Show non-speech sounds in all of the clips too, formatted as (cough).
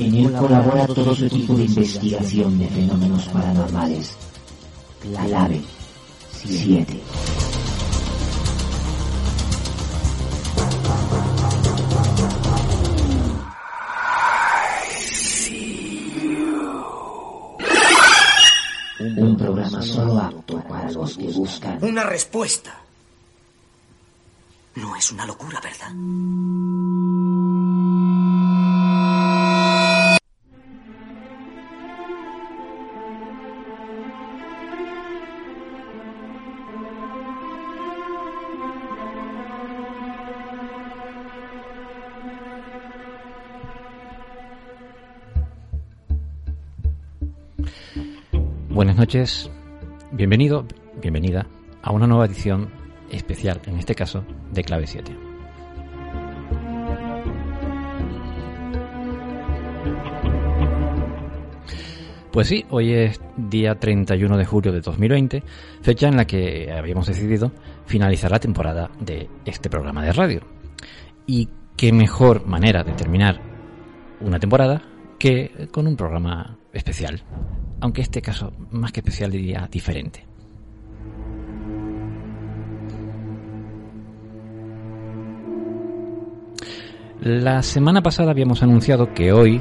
En él colabora todo su equipo de investigación de fenómenos paranormales. Clave 7. Un programa solo apto para los que buscan Una respuesta. No es una locura, ¿verdad? Buenas noches, bienvenido, bienvenida a una nueva edición especial, en este caso, de Clave 7. Pues sí, hoy es día 31 de julio de 2020, fecha en la que habíamos decidido finalizar la temporada de este programa de radio. Y qué mejor manera de terminar una temporada que con un programa especial, aunque este caso, más que especial, diría diferente. La semana pasada habíamos anunciado que hoy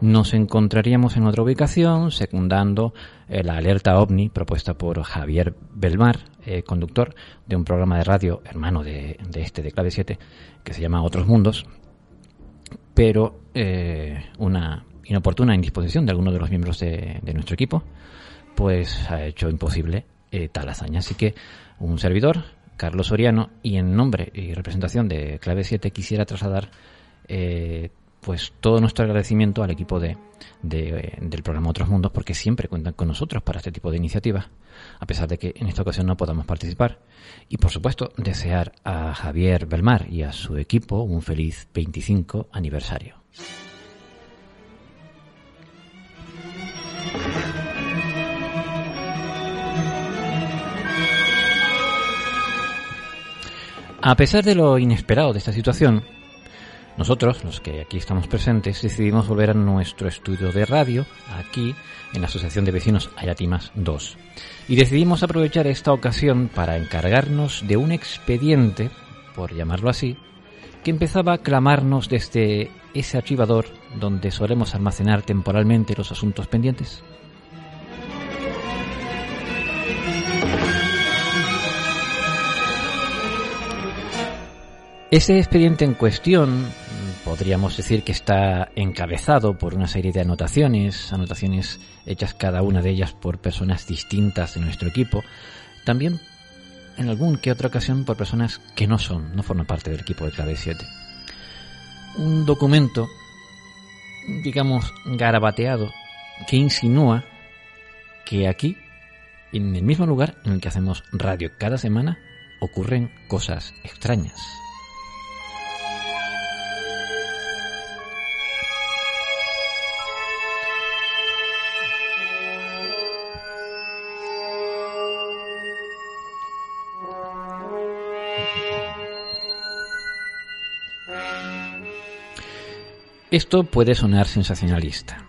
nos encontraríamos en otra ubicación, secundando eh, la alerta ovni propuesta por Javier Belmar, eh, conductor de un programa de radio hermano de, este de Clave 7, que se llama Otros Mundos, pero eh, una inoportuna indisposición de alguno de los miembros de, nuestro equipo, pues ha hecho imposible eh, tal hazaña. Así que un servidor, Carlos Soriano, y en nombre y representación de Clave 7 quisiera trasladar eh, pues todo nuestro agradecimiento al equipo de, de, eh, del programa Otros Mundos porque siempre cuentan con nosotros para este tipo de iniciativas, a pesar de que en esta ocasión no podamos participar. Y por supuesto, desear a Javier Belmar y a su equipo un feliz 25 aniversario. A pesar de lo inesperado de esta situación, nosotros, los que aquí estamos presentes, decidimos volver a nuestro estudio de radio, aquí, en la Asociación de Vecinos Ayatimas 2. Y decidimos aprovechar esta ocasión para encargarnos de un expediente, por llamarlo así, que empezaba a clamarnos desde ese archivador donde solemos almacenar temporalmente los asuntos pendientes. Ese expediente en cuestión podríamos decir que está encabezado por una serie de anotaciones, anotaciones hechas cada una de ellas por personas distintas de nuestro equipo, también en algún que otra ocasión por personas que no son, no forman parte del equipo de Clave 7. Un documento, digamos, garabateado, que insinúa que aquí, en el mismo lugar en el que hacemos radio cada semana, ocurren cosas extrañas. Esto puede sonar sensacionalista,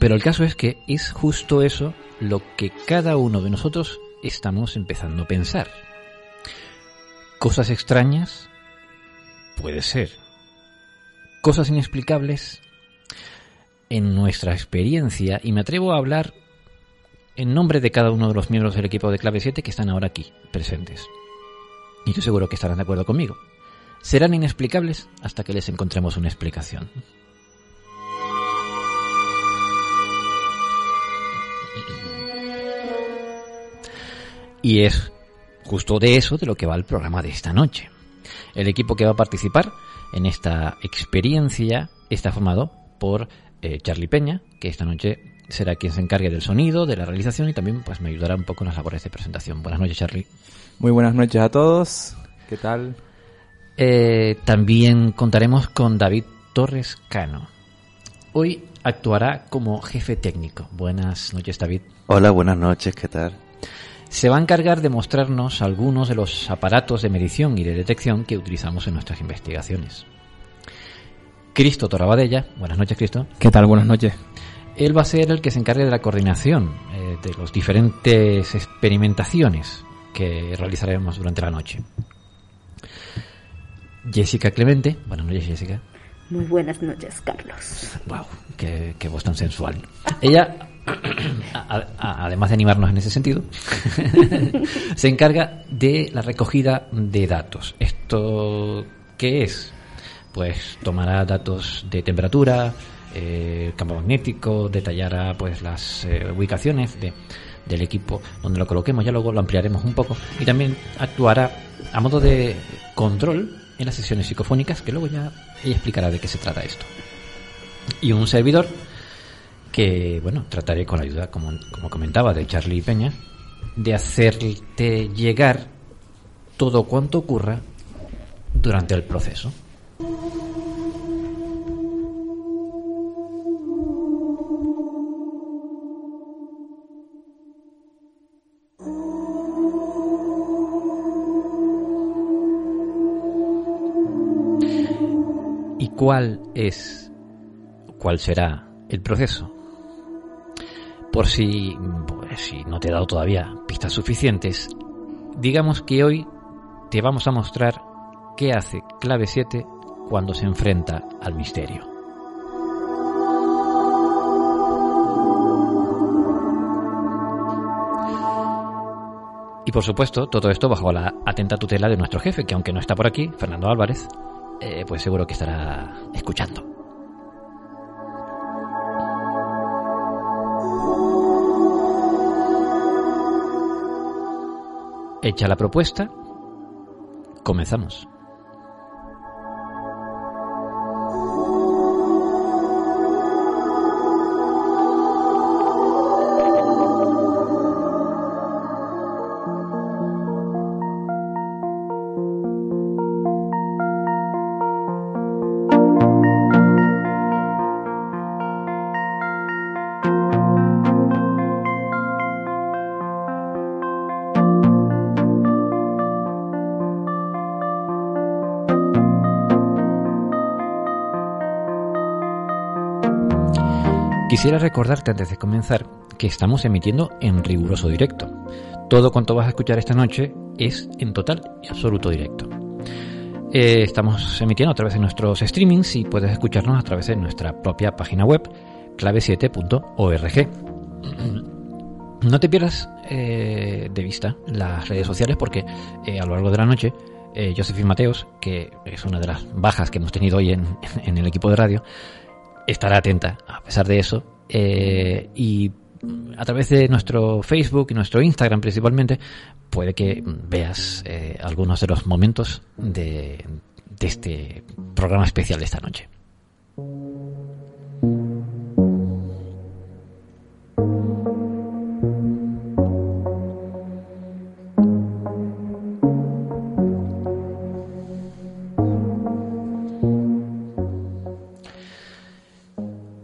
pero el caso es que es justo eso lo que cada uno de nosotros estamos empezando a pensar. Cosas extrañas, puede ser. Cosas inexplicables, en nuestra experiencia, y me atrevo a hablar en nombre de cada uno de los miembros del equipo de Clave 7 que están ahora aquí, presentes. Y yo seguro que estarán de acuerdo conmigo serán inexplicables hasta que les encontremos una explicación. Y es justo de eso de lo que va el programa de esta noche. El equipo que va a participar en esta experiencia está formado por eh, Charlie Peña, que esta noche será quien se encargue del sonido, de la realización y también pues me ayudará un poco en las labores de presentación. Buenas noches, Charlie. Muy buenas noches a todos. ¿Qué tal? Eh, también contaremos con David Torres Cano. Hoy actuará como jefe técnico. Buenas noches, David. Hola, buenas noches, ¿qué tal? Se va a encargar de mostrarnos algunos de los aparatos de medición y de detección que utilizamos en nuestras investigaciones. Cristo Torabadella. Buenas noches, Cristo. ¿Qué tal? Buenas noches. Él va a ser el que se encargue de la coordinación eh, de las diferentes experimentaciones que realizaremos durante la noche. Jessica Clemente. Buenas noches, Jessica. Muy buenas noches, Carlos. Wow, qué, voz tan sensual. Ella, además de animarnos en ese sentido, (laughs) se encarga de la recogida de datos. ¿Esto qué es? Pues tomará datos de temperatura, eh, campo magnético, detallará pues las eh, ubicaciones de, del equipo donde lo coloquemos, ya luego lo ampliaremos un poco, y también actuará a modo de control en las sesiones psicofónicas, que luego ya ella explicará de qué se trata esto. Y un servidor que, bueno, trataré con la ayuda, como, como comentaba, de Charlie Peña, de hacerte llegar todo cuanto ocurra durante el proceso. Cuál es, cuál será el proceso. Por si, pues, si no te he dado todavía pistas suficientes, digamos que hoy te vamos a mostrar qué hace clave 7 cuando se enfrenta al misterio. Y por supuesto, todo esto bajo la atenta tutela de nuestro jefe, que aunque no está por aquí, Fernando Álvarez, eh, pues seguro que estará escuchando. Hecha la propuesta, comenzamos. Recordarte antes de comenzar que estamos emitiendo en riguroso directo. Todo cuanto vas a escuchar esta noche es en total y absoluto directo. Eh, estamos emitiendo a través de nuestros streamings y puedes escucharnos a través de nuestra propia página web clave7.org. (clears throat) No te pierdas eh, de vista las redes sociales porque eh, a lo largo de la noche eh, Josephine Mateos, que es una de las bajas que hemos tenido hoy en, (laughs) en el equipo de radio, estará atenta a pesar de eso. Eh, y a través de nuestro Facebook y nuestro Instagram principalmente, puede que veas eh, algunos de los momentos de, de este programa especial de esta noche.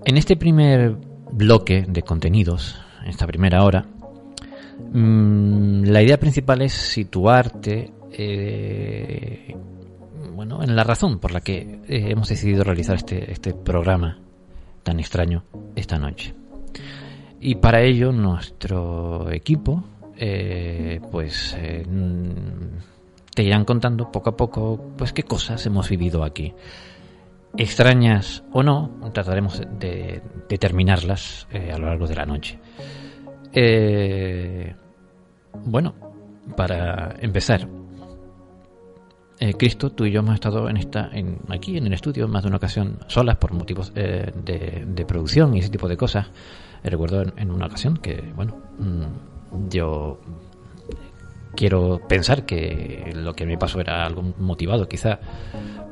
En este primer bloque de contenidos, en esta primera hora, mm, la idea principal es situarte eh, bueno, en la razón por la que eh, hemos decidido realizar este, este programa tan extraño esta noche. Y para ello nuestro equipo eh, pues mm, te irán contando poco a poco pues qué cosas hemos vivido aquí extrañas o no, trataremos de determinarlas eh, a lo largo de la noche. Eh, bueno, para empezar, eh, Cristo, tú y yo hemos estado en esta, en, aquí en el estudio más de una ocasión solas por motivos eh, de, de producción y ese tipo de cosas. Recuerdo en, en una ocasión que, bueno, mm, yo quiero pensar que lo que me pasó era algo motivado quizá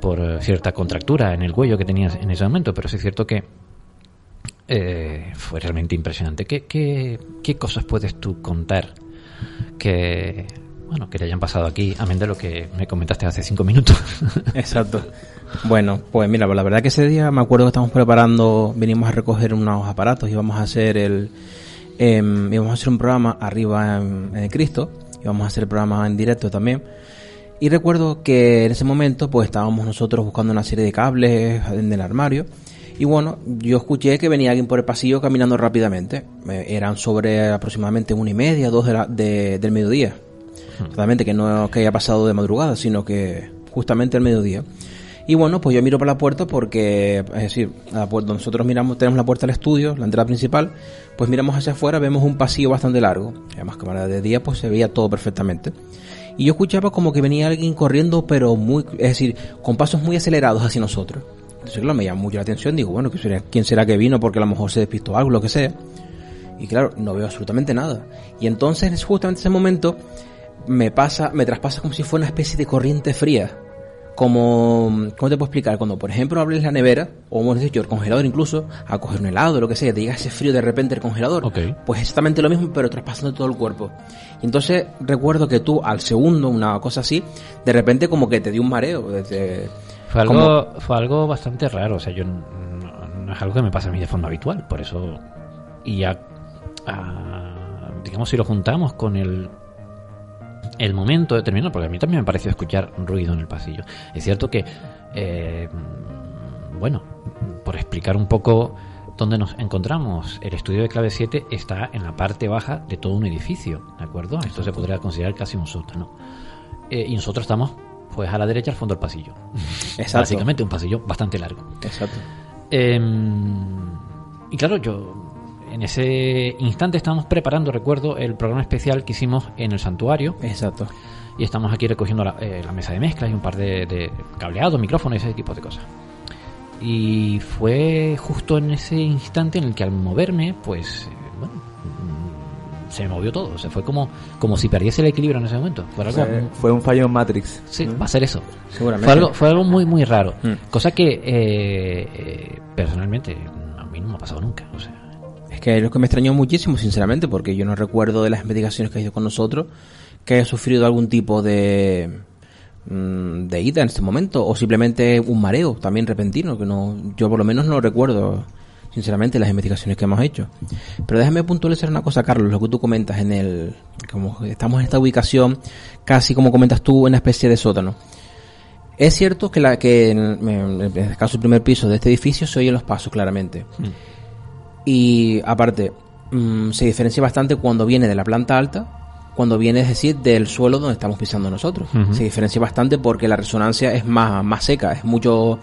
por cierta contractura en el cuello que tenías en ese momento, pero sí es cierto que eh, fue realmente impresionante. ¿Qué, qué, qué cosas puedes tú contar que, bueno, que te hayan pasado aquí, amén de lo que me comentaste hace cinco minutos? (laughs) Exacto. Bueno, pues mira, la verdad que ese día me acuerdo que estamos preparando, venimos a recoger unos aparatos y vamos a hacer el, eh, íbamos a hacer un programa arriba en, Cristo, íbamos a hacer el programa en directo también. Y recuerdo que en ese momento pues estábamos nosotros buscando una serie de cables en el armario. Y bueno, yo escuché que venía alguien por el pasillo caminando rápidamente. Eh, eran sobre aproximadamente una y media, dos de la- de- del mediodía. Totalmente, que no que haya pasado de madrugada, sino que justamente al mediodía. Y bueno, pues yo miro por la puerta porque, es decir, nosotros miramos, tenemos la puerta del estudio, la entrada principal, pues miramos hacia afuera, vemos un pasillo bastante largo. Además, cámara de día, pues se veía todo perfectamente. Y yo escuchaba como que venía alguien corriendo, pero muy, es decir, con pasos muy acelerados hacia nosotros. Entonces, claro, me llamó mucho la atención, digo, bueno, ¿qué será- ¿quién será que vino? Porque a lo mejor se despistó algo, lo que sea. Y claro, no veo absolutamente nada. Y entonces, es justamente ese momento, me pasa, me traspasa como si fuera una especie de corriente fría. Como, ¿cómo te puedo explicar? Cuando, por ejemplo, abres la nevera, o hemos dicho, el congelador incluso, a coger un helado, lo que sea, te llega ese frío de repente el congelador. Ok. Pues exactamente lo mismo, pero traspasando todo el cuerpo. Y entonces recuerdo que tú, al segundo, una cosa así, de repente como que te dio un mareo. Fue como- algo, fue algo bastante raro, o sea, yo no es algo que me pasa a mí de forma habitual, por eso y ya ah, digamos si lo juntamos con el el momento determinado, porque a mí también me pareció escuchar ruido en el pasillo. Es cierto que eh, bueno, por explicar un poco dónde nos encontramos, el estudio de clave 7 está en la parte baja de todo un edificio, ¿de acuerdo? Esto se podría considerar casi un sótano. Eh, y nosotros estamos pues a la derecha al fondo del pasillo. Exacto. Básicamente un pasillo bastante largo. Exacto. Em, y claro, yo en ese instante estábamos preparando, recuerdo, el programa especial que hicimos en el santuario. Exacto. Y estamos aquí recogiendo la, eh, la mesa de mezclas y un par de, de cableados, micrófonos y ese tipo de cosas. Y fue justo en ese instante en el que al moverme, pues, eh, bueno, mm, se me movió todo. O sea, fue como, como si perdiese el equilibrio en ese momento. Fue algo, Fue, un fallo en Matrix. Sí, va a ser eso. Seguramente. Fue algo, fue algo muy, muy raro. Mm. Cosa que eh, eh, personalmente a mí no me ha pasado nunca. O sea, Es que es lo que me extrañó muchísimo, sinceramente, porque yo no recuerdo de las investigaciones que ha ido con nosotros que haya sufrido algún tipo de mm, de ida en este momento o simplemente un mareo también repentino que no yo por lo menos no recuerdo sinceramente las investigaciones que hemos hecho. Pero déjame puntualizar una cosa Carlos lo que tú comentas en el como estamos en esta ubicación casi como comentas tú en una especie de sótano. Es cierto que la que en, en caso del primer piso de este edificio se oyen los pasos claramente y aparte, mm, se diferencia bastante cuando viene de la planta alta, cuando viene, es decir, del suelo donde estamos pisando nosotros. Se diferencia bastante porque la resonancia es más, más seca, es mucho,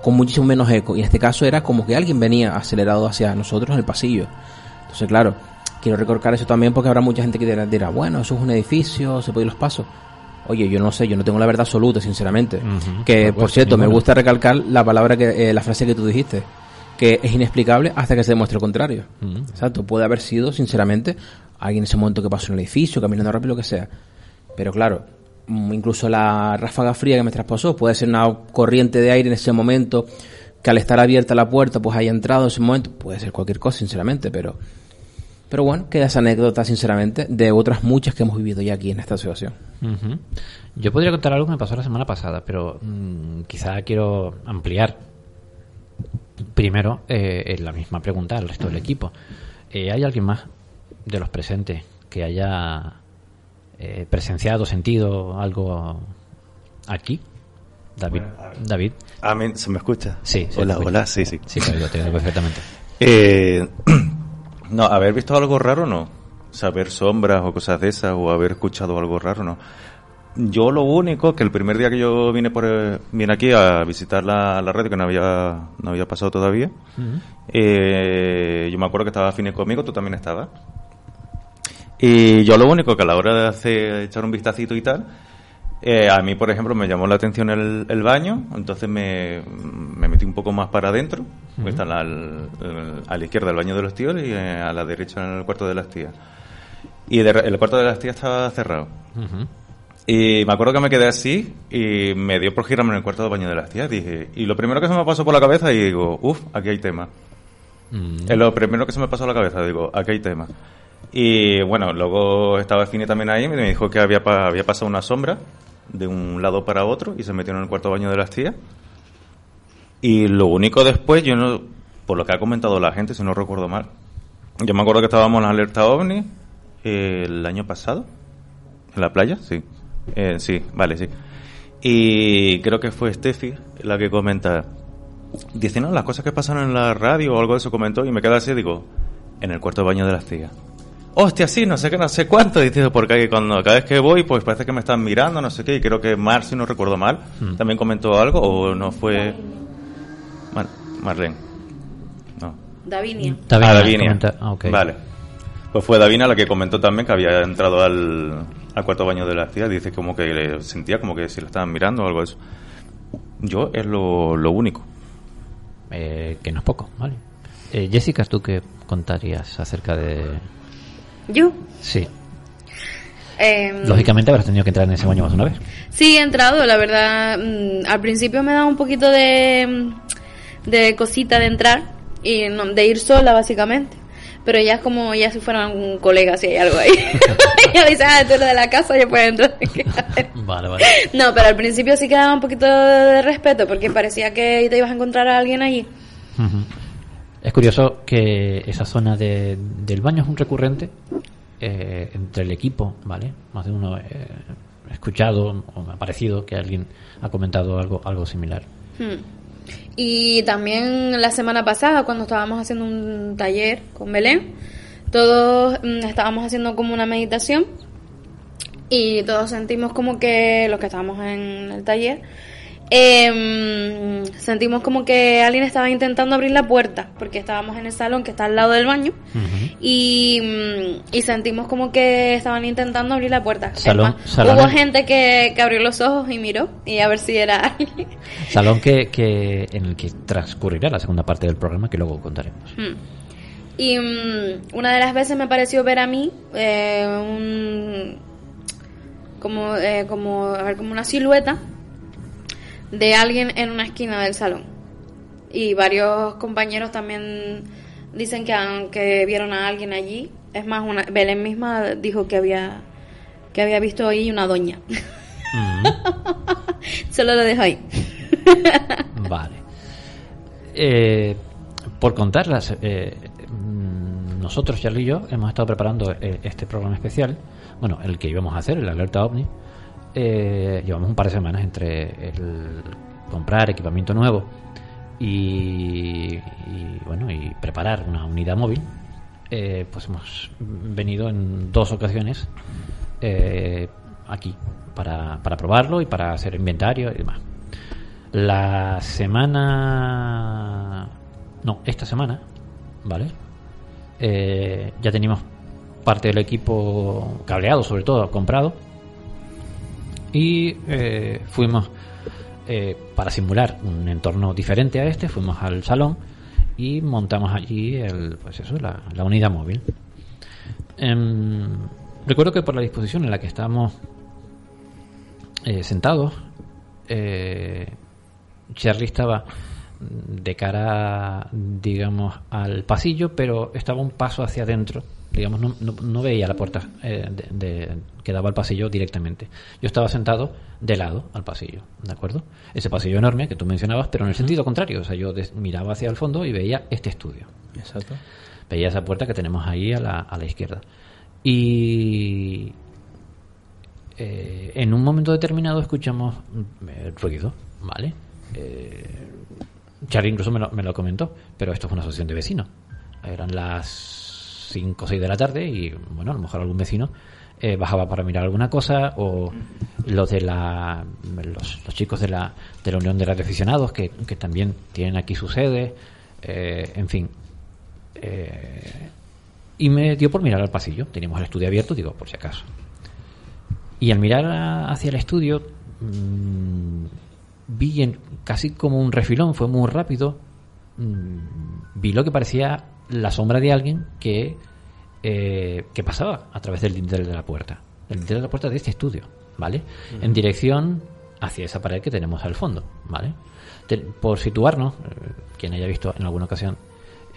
con muchísimo menos eco. Y en este caso era como que alguien venía acelerado hacia nosotros en el pasillo. Entonces, claro, quiero recalcar eso también porque habrá mucha gente que dirá, bueno, eso es un edificio, se puede ir los pasos. Oye, yo no sé, yo no tengo la verdad absoluta, sinceramente. Que, por cierto, me gusta recalcar la palabra que, eh, la frase que tú dijiste, que es inexplicable hasta que se demuestre lo contrario. Ujú. Exacto, puede haber sido, sinceramente, alguien en ese momento que pasó en el edificio, caminando rápido, lo que sea. Pero claro, mm, incluso la ráfaga fría que me traspasó puede ser una corriente de aire en ese momento, que al estar abierta la puerta, pues haya entrado en ese momento. Puede ser cualquier cosa, sinceramente, pero... Pero bueno, queda esa anécdota, sinceramente, de otras muchas que hemos vivido ya aquí en esta situación. Yo podría contar algo que me pasó la semana pasada, pero mm, quizá quiero ampliar primero eh, la misma pregunta al resto del equipo. Eh, ¿Hay alguien más de los presentes que haya eh, presenciado, sentido algo aquí? David. David. A mí, ¿se me escucha? Sí, se Hola, escucha. hola, sí, sí. Sí, oigo, te perfectamente. (laughs) Eh, (clears throat) no, haber visto algo raro no. Saber sombras o cosas de esas o haber escuchado algo raro no. Yo lo único que el primer día que yo vine por eh, vine aquí a visitar la, la radio que no había no había pasado todavía, eh, yo me acuerdo que estaba Fines conmigo, tú también estabas. Y yo lo único que a la hora de hacer, echar un vistacito y tal, eh, a mí, por ejemplo, me llamó la atención el, el baño, entonces me, me metí un poco más para adentro, está la- al- el- a la izquierda el baño de los tíos y eh, a la derecha en el cuarto de las tías. Y de el cuarto de las tías estaba cerrado. Ujú. Y me acuerdo que me quedé así y me dio por girarme en el cuarto del baño de las tías. Dije, y lo primero que se me pasó por la cabeza y digo, uff, aquí hay tema. Mm. Es lo primero que se me pasó a la cabeza, digo, aquí hay tema. Y bueno, luego estaba Fini también ahí y me dijo que había, pa- había pasado una sombra de un lado para otro y se metió en el cuarto baño de las tías. Y lo único después, yo no, por lo que ha comentado la gente, si no recuerdo mal, yo me acuerdo que estábamos en la alerta OVNI eh, el año pasado, en la playa, sí. Eh, sí, vale, sí. Y creo que fue Steffi la que comenta, dice, no, las cosas que pasan en la radio o algo de eso comentó y me queda así, digo, en el cuarto baño de las tías. Hostia, sí, no sé qué, no sé cuánto. (laughs) Dice, porque cuando cada vez que voy, pues parece que me están mirando, no sé qué. Y creo que Mar, si no recuerdo mal, Mm. también comentó algo, o no fue. Mar Marlene. No. Davinia. Davinia, ah, Davinia. comenta- ah. Vale. Pues fue Davina la que comentó también que había entrado al, al cuarto baño de las tías. Dice como que le sentía como que si lo estaban mirando o algo de eso. Yo es lo, lo único. Eh, que no es poco, ¿vale? Eh, Jessica, ¿tú qué contarías acerca de...? ¿Yo? Sí. Em, Lógicamente habrás tenido que entrar en ese baño más una vez. Sí, he entrado, la verdad. mm, al principio me daba un poquito de, mm, de cosita de entrar y no- de ir sola, básicamente. Pero ya es como ya si fuera un colega, si hay algo ahí. (laughs) ya dice, ah, tú eres de la casa, ya puedes entrar. (laughs) Vale, vale. no, pero al principio sí que daba un poquito de respeto porque parecía que te ibas a encontrar a alguien allí. Es curioso que esa zona de- del baño es un recurrente eh, entre el equipo, ¿vale? Más de uno eh, ha escuchado o me ha parecido que alguien ha comentado algo, algo similar. Hmm. Y también la semana pasada, cuando estábamos haciendo un taller con Belén, todos mm, estábamos haciendo como una meditación y todos sentimos como que, los que estábamos en el taller, em, sentimos como que alguien estaba intentando abrir la puerta, porque estábamos en el salón que está al lado del baño y, mm, y sentimos como que estaban intentando abrir la puerta. Salón- salón hubo en- gente que, que abrió los ojos y miró y a ver si era alguien. Salón que, que en el que transcurrirá la segunda parte del programa que luego contaremos. Hmm. Y mm, una de las veces me pareció ver a mí eh, un, como, eh, como, a ver, como una silueta de alguien en una esquina del salón. Y varios compañeros también dicen que, han- que vieron a alguien allí. Es más, una, Belén misma dijo que había, que había visto ahí una doña. (laughs) Solo lo dejo ahí. (laughs) Vale. Eh, por contarlas, eh, mm, nosotros, Charlie y yo, hemos estado preparando eh, este programa especial, bueno, el que íbamos a hacer, el Alerta OVNI. Eh, llevamos un par de semanas entre el comprar equipamiento nuevo y, y, bueno y preparar una unidad móvil. Eh, pues hemos venido en dos ocasiones eh, aquí para, para probarlo y para hacer inventario y demás. La semana. No, esta semana, ¿vale? Ya teníamos parte del equipo cableado, sobre todo, comprado. Y eh, fuimos, eh, para simular un entorno diferente a este, fuimos al salón y montamos allí el, pues eso, la, la unidad móvil. Em, recuerdo que por la disposición en la que estábamos eh, sentados, eh, Charlie estaba de cara, digamos, al pasillo, pero estaba un paso hacia adentro. Digamos, no, no- no veía la puerta eh, de- de- que daba al pasillo directamente. Yo estaba sentado de lado al pasillo, ¿de acuerdo? Ese pasillo enorme que tú mencionabas, pero en el sentido contrario. O sea, yo des- miraba hacia el fondo y veía este estudio. Exacto. Veía esa puerta que tenemos ahí a la, a la izquierda. Y eh, en un momento determinado escuchamos mm, eh, ruido, ¿vale? Charlie incluso me lo, me lo comentó, pero esto fue una asociación de vecinos. Eran las 5 o 6 de la tarde y, bueno, a lo mejor algún vecino eh, bajaba para mirar alguna cosa o los de la los, chicos de la, de la Unión de Radioaficionados que, que también tienen aquí su sede, eh, en fin. Eh, y me dio por mirar al pasillo. Teníamos el estudio abierto, digo, por si acaso. Y al mirar a- hacia el estudio, mm, vi en- casi como un refilón, fue muy rápido. mm, vi lo que parecía la sombra de alguien que, eh, que pasaba a través del dintel de la puerta. El dintel de la puerta de este estudio, ¿vale? En dirección hacia esa pared que tenemos al fondo, ¿vale? Te- por situarnos, eh, quien haya visto en alguna ocasión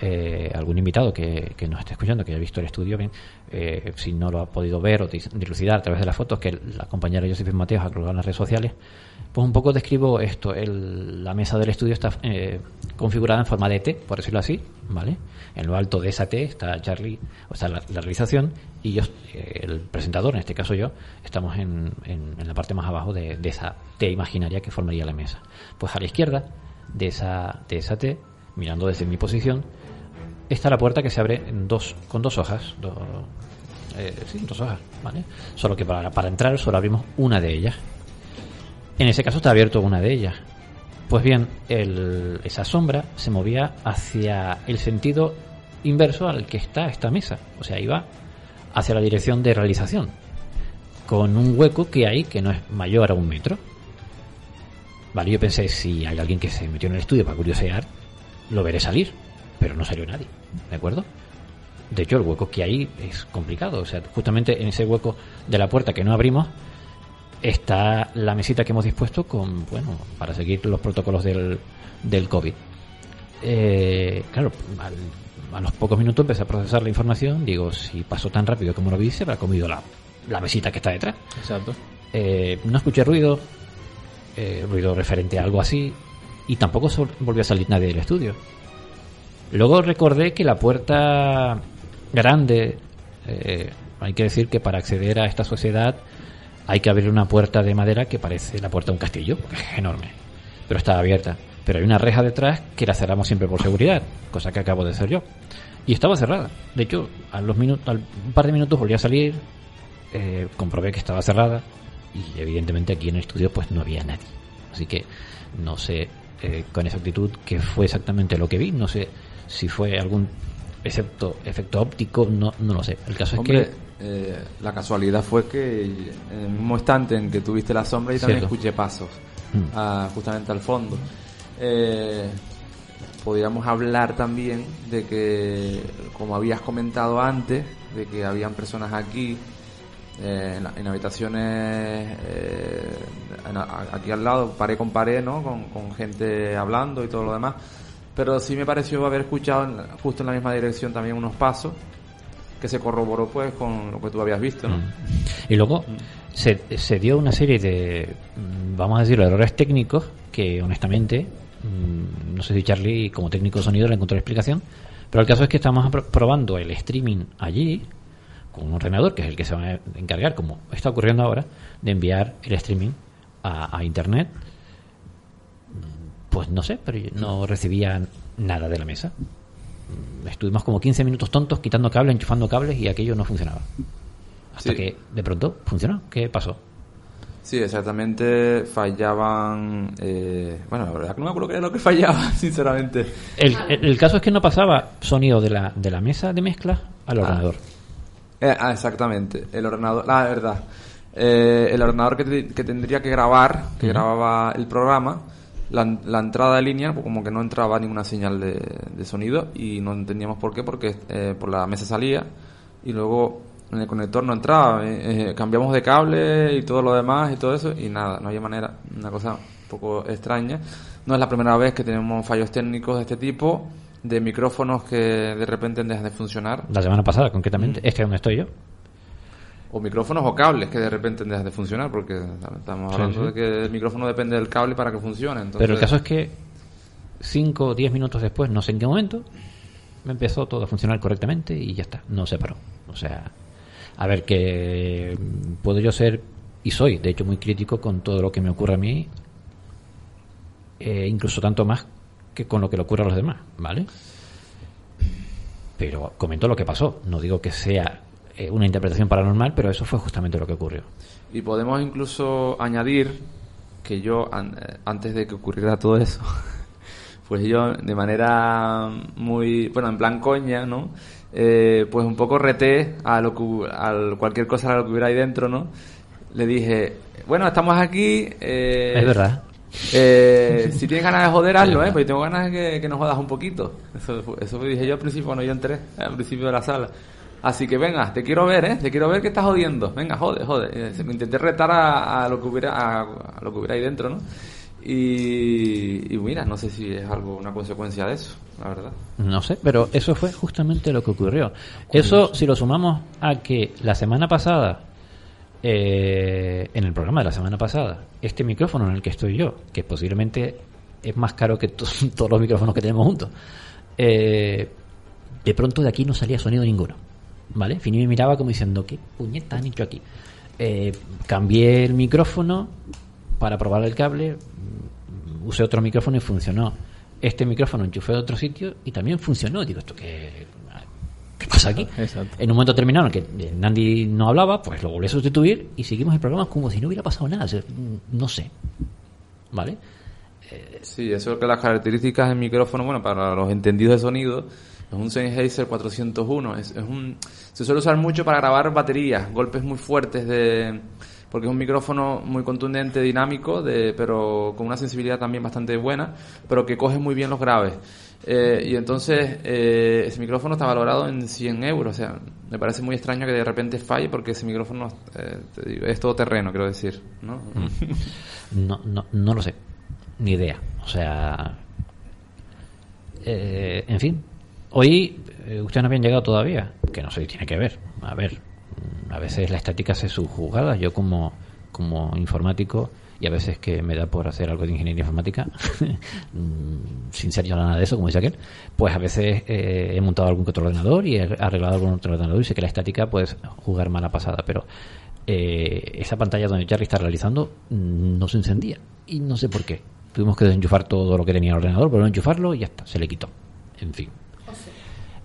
eh, algún invitado que, que nos esté escuchando, que haya visto el estudio bien, eh, si no lo ha podido ver o dilucidar a través de las fotos que la compañera Josefina Mateos ha colgado en las redes sociales, pues un poco describo esto. El- la mesa del estudio está eh, configurada en forma de T, por decirlo así, ¿vale? En lo alto de esa T está Charlie, o sea, la, realización, y yo, eh, el presentador, en este caso yo, estamos en, en- en la parte más abajo de, esa T imaginaria que formaría la mesa. Pues a la izquierda de esa, de esa T, mirando desde mi posición, está la puerta que se abre en dos, con dos hojas. do- eh, sí, dos hojas, ¿vale? Solo que para, para entrar solo abrimos una de ellas. En ese caso está abierto una de ellas. Pues bien, el- esa sombra se movía hacia el sentido inverso al que está esta mesa. O sea, iba hacia la dirección de realización. Con un hueco que hay que no es mayor a un metro. Vale, yo pensé, si hay alguien que se metió en el estudio para curiosear, lo veré salir. Pero no salió nadie, ¿de acuerdo? De hecho, el hueco que hay es complicado. O sea, justamente en ese hueco de la puerta que no abrimos está la mesita que hemos dispuesto con, bueno, para seguir los protocolos del, del COVID. Eh, claro, al- a los pocos minutos empecé a procesar la información. Digo, si pasó tan rápido como lo vi, se habrá comido la, la mesita que está detrás. Exacto. Eh, no escuché ruido, eh, ruido referente a algo así, y tampoco volvió a salir nadie del estudio. Luego recordé que la puerta grande, eh, hay que decir que para acceder a esta sociedad hay que abrir una puerta de madera que parece la puerta de un castillo, porque es enorme, pero está abierta. Pero hay una reja detrás que la cerramos siempre por seguridad, cosa que acabo de hacer yo. Y estaba cerrada. De hecho, a los minutos, al un par de minutos volví a salir, eh, comprobé que estaba cerrada y evidentemente aquí en el estudio pues no había nadie. Así que no sé eh, con exactitud qué fue exactamente lo que vi, no sé si fue algún excepto efecto óptico, no, no lo sé. El caso es que eh, la casualidad fue que en el mismo instante en que tuviste la sombra y también Cierto. escuché pasos Mm. ah, justamente al fondo. Eh, podríamos hablar también de que, como habías comentado antes, de que habían personas aquí eh, en, habitaciones en a- aquí al lado, pared con pared, ¿no? Con, con gente hablando y todo lo demás. Pero sí me pareció haber escuchado en justo en la misma dirección también unos pasos que se corroboró pues con lo que tú habías visto, ¿no? Mm. Y luego se, se dio una serie de, mm, vamos a decir, errores técnicos que honestamente, mm, no sé si Charlie como técnico de sonido le encontró la explicación, pero el caso es que estamos probando el streaming allí con un ordenador que es el que se va a encargar, como está ocurriendo ahora, de enviar el streaming a, a internet. Pues no sé, pero no recibía nada de la mesa. Estuvimos como 15 minutos tontos quitando cables, enchufando cables y aquello no funcionaba. Hasta Sí. que de pronto funcionó. ¿Qué pasó? Sí, exactamente, fallaban... eh, bueno, la verdad que no me acuerdo qué era lo que (laughs) fallaba, sinceramente. El, el- el caso es que no pasaba sonido de la, de la mesa de mezcla al Ah. ordenador. Eh, ah, exactamente, el ordenador, la verdad. eh, el ordenador que, te- que tendría que grabar, que grababa el programa, la, la entrada de línea, pues como que no entraba ninguna señal de, de sonido y no entendíamos por qué, porque eh, por la mesa salía y luego en el conector no entraba. eh, eh, cambiamos de cable y todo lo demás y todo eso y nada, no había manera. Una cosa un poco extraña. No es la primera vez que tenemos fallos técnicos de este tipo, de micrófonos que de repente dejan de funcionar. La semana pasada, concretamente, es que donde estoy yo. O micrófonos o cables que de repente dejan de funcionar, porque estamos hablando sí. de que el micrófono depende del cable para que funcione. Entonces, Pero el caso es que 5 o 10 minutos después, no sé en qué momento, me empezó todo a funcionar correctamente y ya está, no se paró. O sea, a ver que mm, puedo yo ser, y soy, de hecho, muy crítico con todo lo que me ocurre a mí, eh, incluso tanto más que con lo que le ocurre a los demás, ¿vale? Pero comento lo que pasó, no digo que sea eh, una interpretación paranormal, pero eso fue justamente lo que ocurrió. Y podemos incluso añadir que yo, an- eh, antes de que ocurriera todo eso, (laughs) pues yo de manera muy, bueno, en plan coña, ¿no? Eh, pues un poco reté a lo que, a cualquier cosa a lo que hubiera ahí dentro, ¿no? Le dije, bueno, estamos aquí. eh, Es verdad. eh, si tienes ganas de joder, (laughs) hazlo, ¿eh? Pues yo tengo ganas de que, que nos jodas un poquito. Eso, fue- eso dije yo al principio cuando yo entré, al principio de la sala. Así que venga, te quiero ver, ¿eh? Te quiero ver que estás jodiendo. Venga, jode, jode. Eh, Me intenté retar a, a lo que hubiera a, a lo que hubiera ahí dentro, ¿no? Y, y mira, no sé si es algo una consecuencia de eso, la verdad. No sé, pero eso fue justamente lo que ocurrió. Eso, si lo sumamos a que la semana pasada, eh, en el programa de la semana pasada, este micrófono en el que estoy yo, que posiblemente es más caro que to- (laughs) todos los micrófonos que tenemos juntos, eh, de pronto de aquí no salía sonido ninguno. ¿Vale? Fini me miraba como diciendo, ¿qué puñeta han hecho aquí? Eh, cambié el micrófono para probar el cable, mm, usé otro micrófono y funcionó. Este micrófono enchufé de otro sitio y también funcionó. Digo, ¿esto qué, qué pasa aquí? (laughs) Exacto. En un momento terminado en que eh, Nandi no hablaba, pues lo volví a sustituir y seguimos el programa como si no hubiera pasado nada. O sea, mm, no sé. ¿Vale? Sí, eso es que las características del micrófono, bueno, para los entendidos de sonido, es un Sennheiser 401. Es, es un, se suele usar mucho para grabar baterías, golpes muy fuertes de porque es un micrófono muy contundente, dinámico, de, pero con una sensibilidad también bastante buena, pero que coge muy bien los graves. Eh, y entonces eh, ese micrófono está valorado en 100 euros. O sea, me parece muy extraño que de repente falle porque ese micrófono eh, es todo terreno, quiero decir. ¿no? No, no, no lo sé. Ni idea. O sea. en fin. Hoy eh, ustedes no habían llegado todavía. Que no sé si tiene que ver. A ver. A veces la estática hace sus jugadas. Yo como, como informático y a veces que me da por hacer algo de ingeniería informática, (laughs) mm, sin ser yo nada de eso, como dice aquel, pues a veces eh, he montado algún otro ordenador y he arreglado algún otro ordenador y sé que la estática puede jugar mala pasada, pero eh, esa pantalla donde Charlie está realizando mm, no se encendía y no sé por qué. Tuvimos que desenchufar todo lo que tenía el ordenador, pero enchufarlo y ya está, se le quitó. En fin.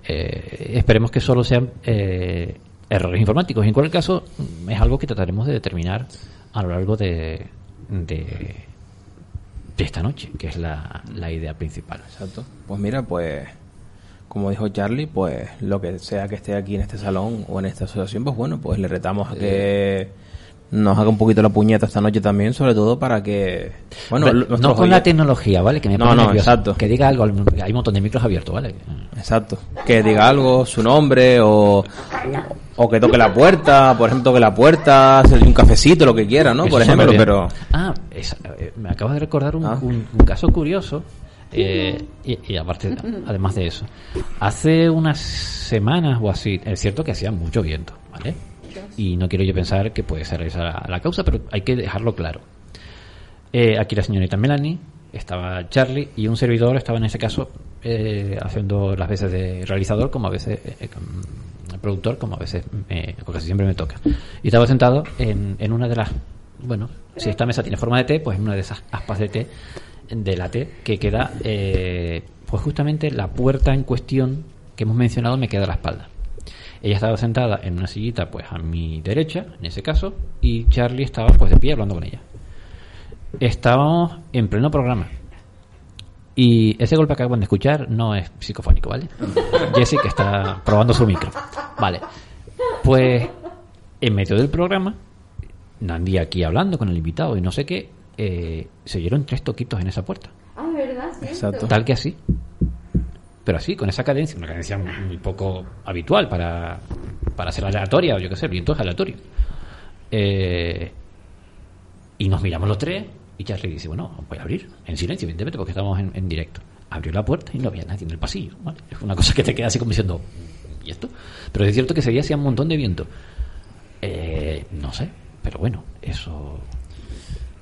Eh, esperemos que solo sean eh, errores informáticos. En cualquier caso, es algo que trataremos de determinar a lo largo de, de, de esta noche, que es la, la idea principal. Exacto. Pues mira, pues como dijo Charlie, pues lo que sea que esté aquí en este salón o en esta asociación, pues bueno, pues le retamos a que nos haga un poquito la puñeta esta noche también, sobre todo para que... Bueno, nuestros no con la tecnología, ¿vale? Que me No, no, nervioso. exacto. Que diga algo, hay un montón de micros abiertos, ¿vale? Exacto. Que diga algo, su nombre o, o que toque la puerta, por ejemplo, toque la puerta, un cafecito, lo que quiera, ¿no? Eso por ejemplo, pero... Ah, eh, me acabas de recordar un, Ah. un- un caso curioso. eh, y, y aparte, además de eso, hace unas semanas o así, es cierto que hacía mucho viento, ¿vale? Y no quiero yo pensar que puede ser esa la, la causa, pero hay que dejarlo claro. Eh, aquí la señorita Melanie, estaba Charlie y un servidor estaba en ese caso eh, haciendo las veces de realizador, como a veces eh, como productor, como a veces me, casi siempre me toca. Y estaba sentado en, en una de las, bueno, si esta mesa tiene forma de T, pues en una de esas aspas de T, de la T, que queda, eh, pues justamente la puerta en cuestión que hemos mencionado me queda a la espalda. Ella estaba sentada en una sillita, pues a mi derecha, en ese caso, y Charlie estaba pues de pie hablando con ella. Estábamos en pleno programa. Y ese golpe que acaban de escuchar no es psicofónico, ¿vale? (laughs) Jesse que está probando su micro. Vale. Pues en medio del programa, Nandía aquí hablando con el invitado y no sé qué, eh, se oyeron tres toquitos en esa puerta. Ah, ¿verdad? Exacto. Tal que así. Pero así, con esa cadencia, una cadencia muy poco habitual para, para ser aleatoria o yo qué sé, el viento es aleatorio. Eh, y nos miramos los tres y Charlie dice, bueno, voy a abrir, en silencio, evidentemente, porque estamos en, en directo. Abrió la puerta y no había nadie en el pasillo. ¿vale? Es una cosa que te queda así como diciendo, ¿y esto? Pero es cierto que ese día hacía un montón de viento. Eh, no sé, pero bueno, eso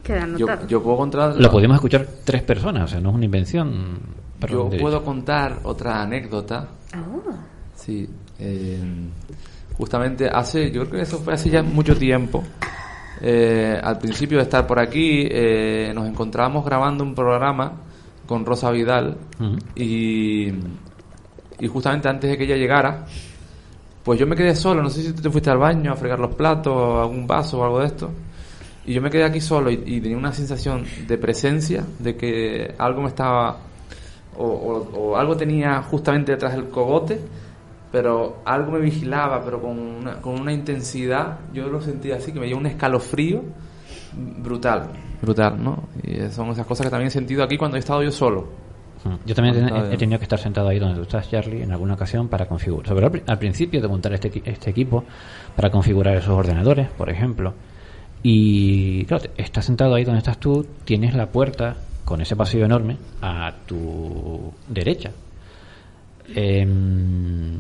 Queda Yo, anotado. yo puedo contar... lo podemos escuchar tres personas, o sea, no es una invención. Yo puedo contar otra anécdota. Ah, Sí. eh, justamente hace, yo creo que eso fue hace ya mucho tiempo. Eh, al principio de estar por aquí, eh, nos encontrábamos grabando un programa con Rosa Vidal y justamente antes de que ella llegara, pues yo me quedé solo. No sé si tú te fuiste al baño a fregar los platos, algún vaso o algo de esto. Y yo me quedé aquí solo y, y tenía una sensación de presencia, de que algo me estaba. O, o- o algo tenía justamente detrás del cogote, pero algo me vigilaba, pero con una, con una intensidad. Yo lo sentía así, que me dio un escalofrío brutal, brutal, ¿no? Y son esas cosas que también he sentido aquí cuando he estado yo solo. Mm. Yo también he, tenido que estar sentado ahí donde tú estás, Charlie, en alguna ocasión para configurar. Sobre al, pri- al principio de montar este, este equipo, para configurar esos ordenadores, por ejemplo. Y claro, estás sentado ahí donde estás tú, tienes la puerta con ese pasillo enorme a tu derecha. Em,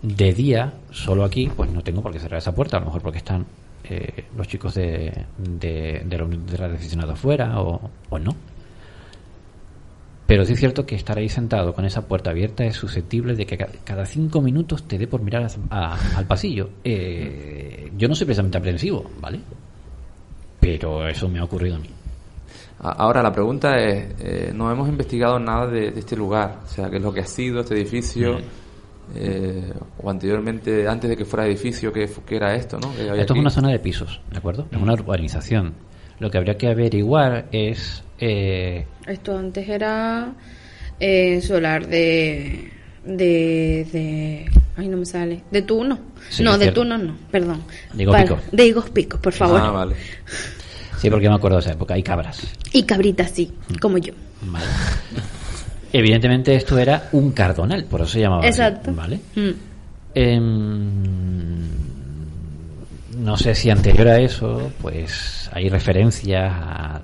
de día, solo aquí, pues no tengo por qué cerrar esa puerta, a lo mejor porque están eh, los chicos de, de, de la unidad de afuera o, no. Pero sí es cierto que estar ahí sentado con esa puerta abierta es susceptible de que ca- cada cinco minutos te dé por mirar al pasillo. Eh, yo no soy precisamente aprensivo, ¿vale? Pero eso me ha ocurrido a mí. Ahora la pregunta es, eh, no hemos investigado nada de, de este lugar, o sea, qué es lo que ha sido este edificio, eh, o anteriormente, antes de que fuera edificio, qué, era esto, ¿no? Que había Esto es una zona de pisos, ¿de acuerdo? Es una urbanización. Lo que habría que averiguar es... eh, Esto antes era eh, solar de, de. de. Ay, no me sale. De Tuno. Sí, no, de. Tuno no, perdón. De Higos Vale, Picos. De Higos Picos, por favor. Ah, vale. (laughs) sí, porque me acuerdo de esa época. Hay cabras. Y cabritas, sí, como yo. Vale. Evidentemente esto era un cardonal, por eso se llamaba así, Exacto. ¿vale? Mm. Em, no sé si anterior a eso, pues hay referencias a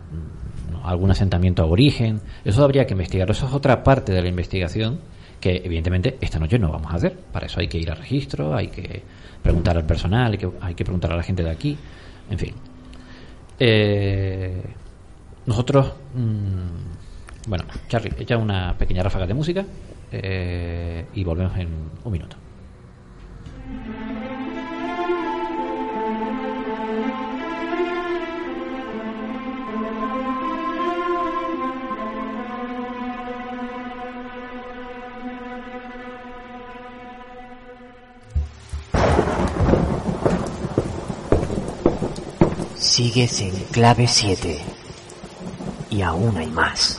algún asentamiento aborigen. Eso habría que investigar. Eso es otra parte de la investigación que evidentemente esta noche no vamos a hacer. Para eso hay que ir al registro, hay que preguntar al personal, hay que, hay que preguntar a la gente de aquí, en fin. Eh, nosotros, mm, bueno, Charlie, echa una pequeña ráfaga de música eh, y volvemos en un minuto. Sigues en clave 7. Y aún hay más.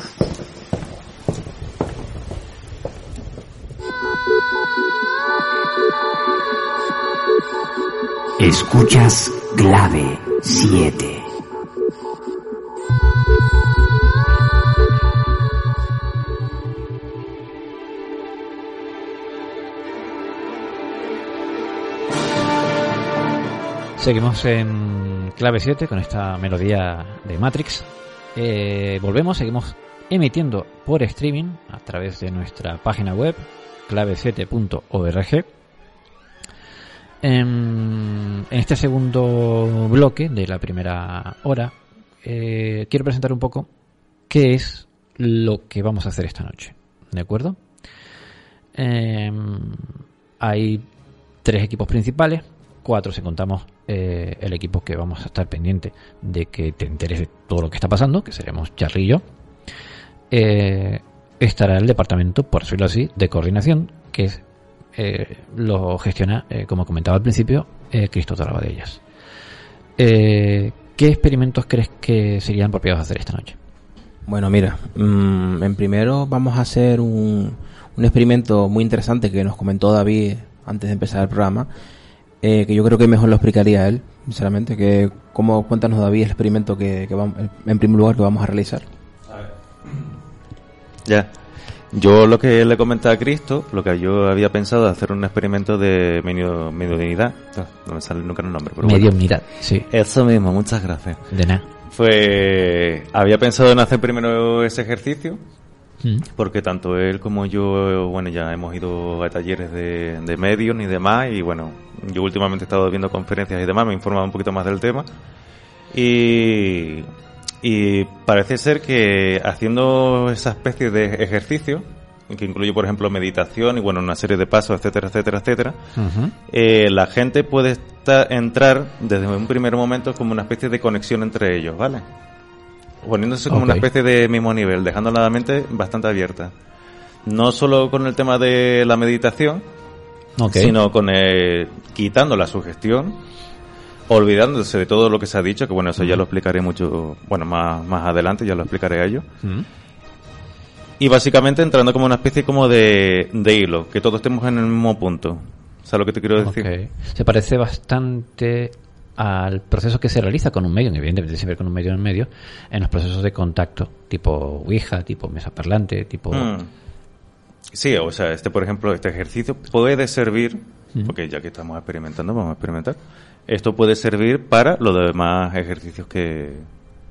Escuchas clave 7. Seguimos en clave 7 con esta melodía de Matrix. Eh, volvemos, seguimos emitiendo por streaming a través de nuestra página web clave7.org. En, en este segundo bloque de la primera hora eh, quiero presentar un poco qué es lo que vamos a hacer esta noche. ¿De acuerdo? Em, hay tres equipos principales, cuatro si contamos eh, el equipo que vamos a estar pendiente de que te enteres de todo lo que está pasando, que seremos yo. Eh, estará el departamento, por decirlo así, de coordinación, que es, eh, lo gestiona, eh, como comentaba al principio, Cristo Tarradellas. Eh, ¿Qué experimentos crees que serían apropiados hacer esta noche? Bueno, mira, mm, en primero vamos a hacer un, un experimento muy interesante que nos comentó David antes de empezar el programa, eh, que yo creo que mejor lo explicaría él, sinceramente. Que, ¿cómo, cuéntanos, David, el experimento que, que vamos, en primer lugar que vamos a realizar. Ya. Yo lo que le comentaba a Cristo, lo que yo había pensado de hacer un experimento de medio, mediunidad. No, no me sale nunca el nombre. Pero bueno. Mediunidad, sí. Eso mismo, muchas gracias. De nada. Pues había pensado en hacer primero ese ejercicio. Porque tanto él como yo, bueno, ya hemos ido a talleres de, de medios y demás, y bueno, yo últimamente he estado viendo conferencias y demás, me he informado un poquito más del tema, y, y parece ser que haciendo esa especie de ejercicio, que incluye, por ejemplo, meditación y, bueno, una serie de pasos, etcétera, etcétera, etcétera, eh, la gente puede estar, entrar desde un primer momento como una especie de conexión entre ellos, ¿vale? Poniéndose como una especie de mismo nivel, dejando la mente bastante abierta. No solo con el tema de la meditación, sino con eh, quitando la sugestión, olvidándose de todo lo que se ha dicho, que bueno, eso ya lo explicaré mucho, bueno, más, más adelante ya lo explicaré a ello. Mm. Y básicamente entrando como una especie como de, de hilo, que todos estemos en el mismo punto. ¿Sabes lo que te quiero decir? Ok. Se parece bastante al proceso que se realiza con un medio, evidentemente siempre con un medio en medio, en los procesos de contacto, tipo Ouija, tipo mesa parlante, tipo... Mm. Sí, o sea, este, por ejemplo, este ejercicio puede servir, porque ya que estamos experimentando, vamos a experimentar. Esto puede servir para los demás ejercicios que.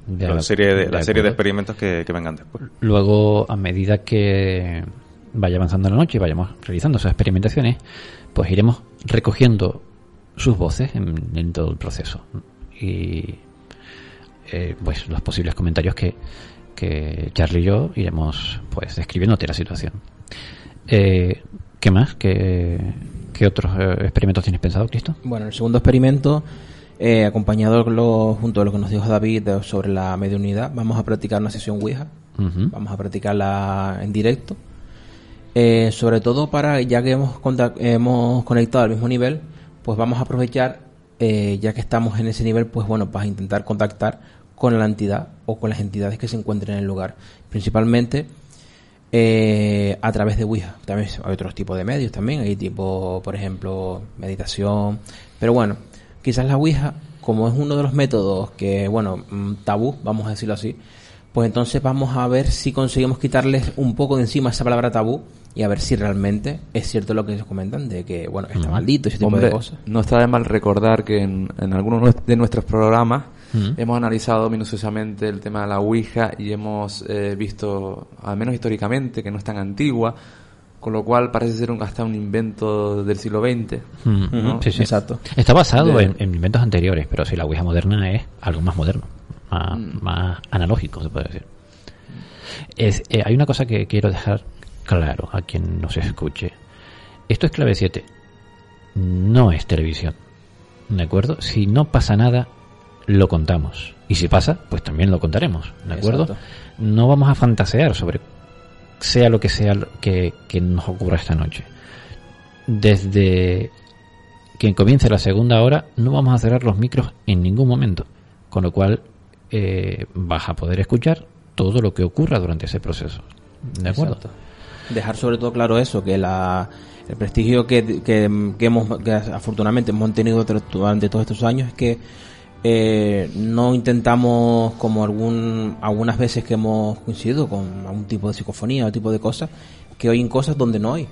De- la serie de, de la serie de experimentos que, que vengan después. Luego, a medida que vaya avanzando la noche y vayamos realizando esas experimentaciones, pues iremos recogiendo sus voces en, en todo el proceso. Y eh, pues los posibles comentarios que, que Charlie y yo iremos pues describiéndote la situación. Eh, ¿Qué más? ¿Qué, qué otros eh, experimentos tienes pensado, Cristo? Bueno, el segundo experimento, eh, acompañado lo- junto a lo que nos dijo David sobre la mediunidad, vamos a practicar una sesión Ouija. Ujú. Vamos a practicarla en directo. Eh, sobre todo para, ya que hemos, hemos conectado al mismo nivel, pues vamos a aprovechar, eh, ya que estamos en ese nivel, pues bueno, para intentar contactar con la entidad o con las entidades que se encuentren en el lugar. Principalmente eh, a través de Ouija. También hay otros tipos de medios también. Hay tipo, por ejemplo, meditación. Pero bueno, quizás la Ouija, como es uno de los métodos que, bueno, mm, tabú, vamos a decirlo así, pues entonces vamos a ver si conseguimos quitarles un poco de encima esa palabra tabú y a ver si realmente es cierto lo que ellos comentan de que, bueno, está maldito, ese tipo Hombre, de cosas. no está de mal recordar que en, en algunos de nuestros programas Mm. hemos analizado minuciosamente el tema de la Ouija y hemos eh, visto, al menos históricamente, que no es tan antigua, con lo cual parece ser un, hasta un invento del siglo XX. ¿no? Sí, sí. Exacto. Está basado De- en, en inventos anteriores, pero si la Ouija moderna es algo más moderno, más, Mm. más analógico, se puede decir. Es, eh, hay una cosa que quiero dejar claro a quien nos escuche. Esto es clave 7. No es televisión. ¿De acuerdo? Si no pasa nada, lo contamos. Y si pasa, pues también lo contaremos. ¿De acuerdo? Exacto. No vamos a fantasear sobre sea lo que sea lo que, que nos ocurra esta noche. Desde que comience la segunda hora, no vamos a cerrar los micros en ningún momento. Con lo cual, eh, vas a poder escuchar todo lo que ocurra durante ese proceso. ¿De acuerdo? Exacto. Dejar sobre todo claro eso, que la, el prestigio que, que, que hemos, que afortunadamente hemos tenido durante todos estos años es que eh, no intentamos, como algún, algunas veces que hemos coincidido con algún tipo de psicofonía o tipo de cosas, que oyen cosas donde no hay.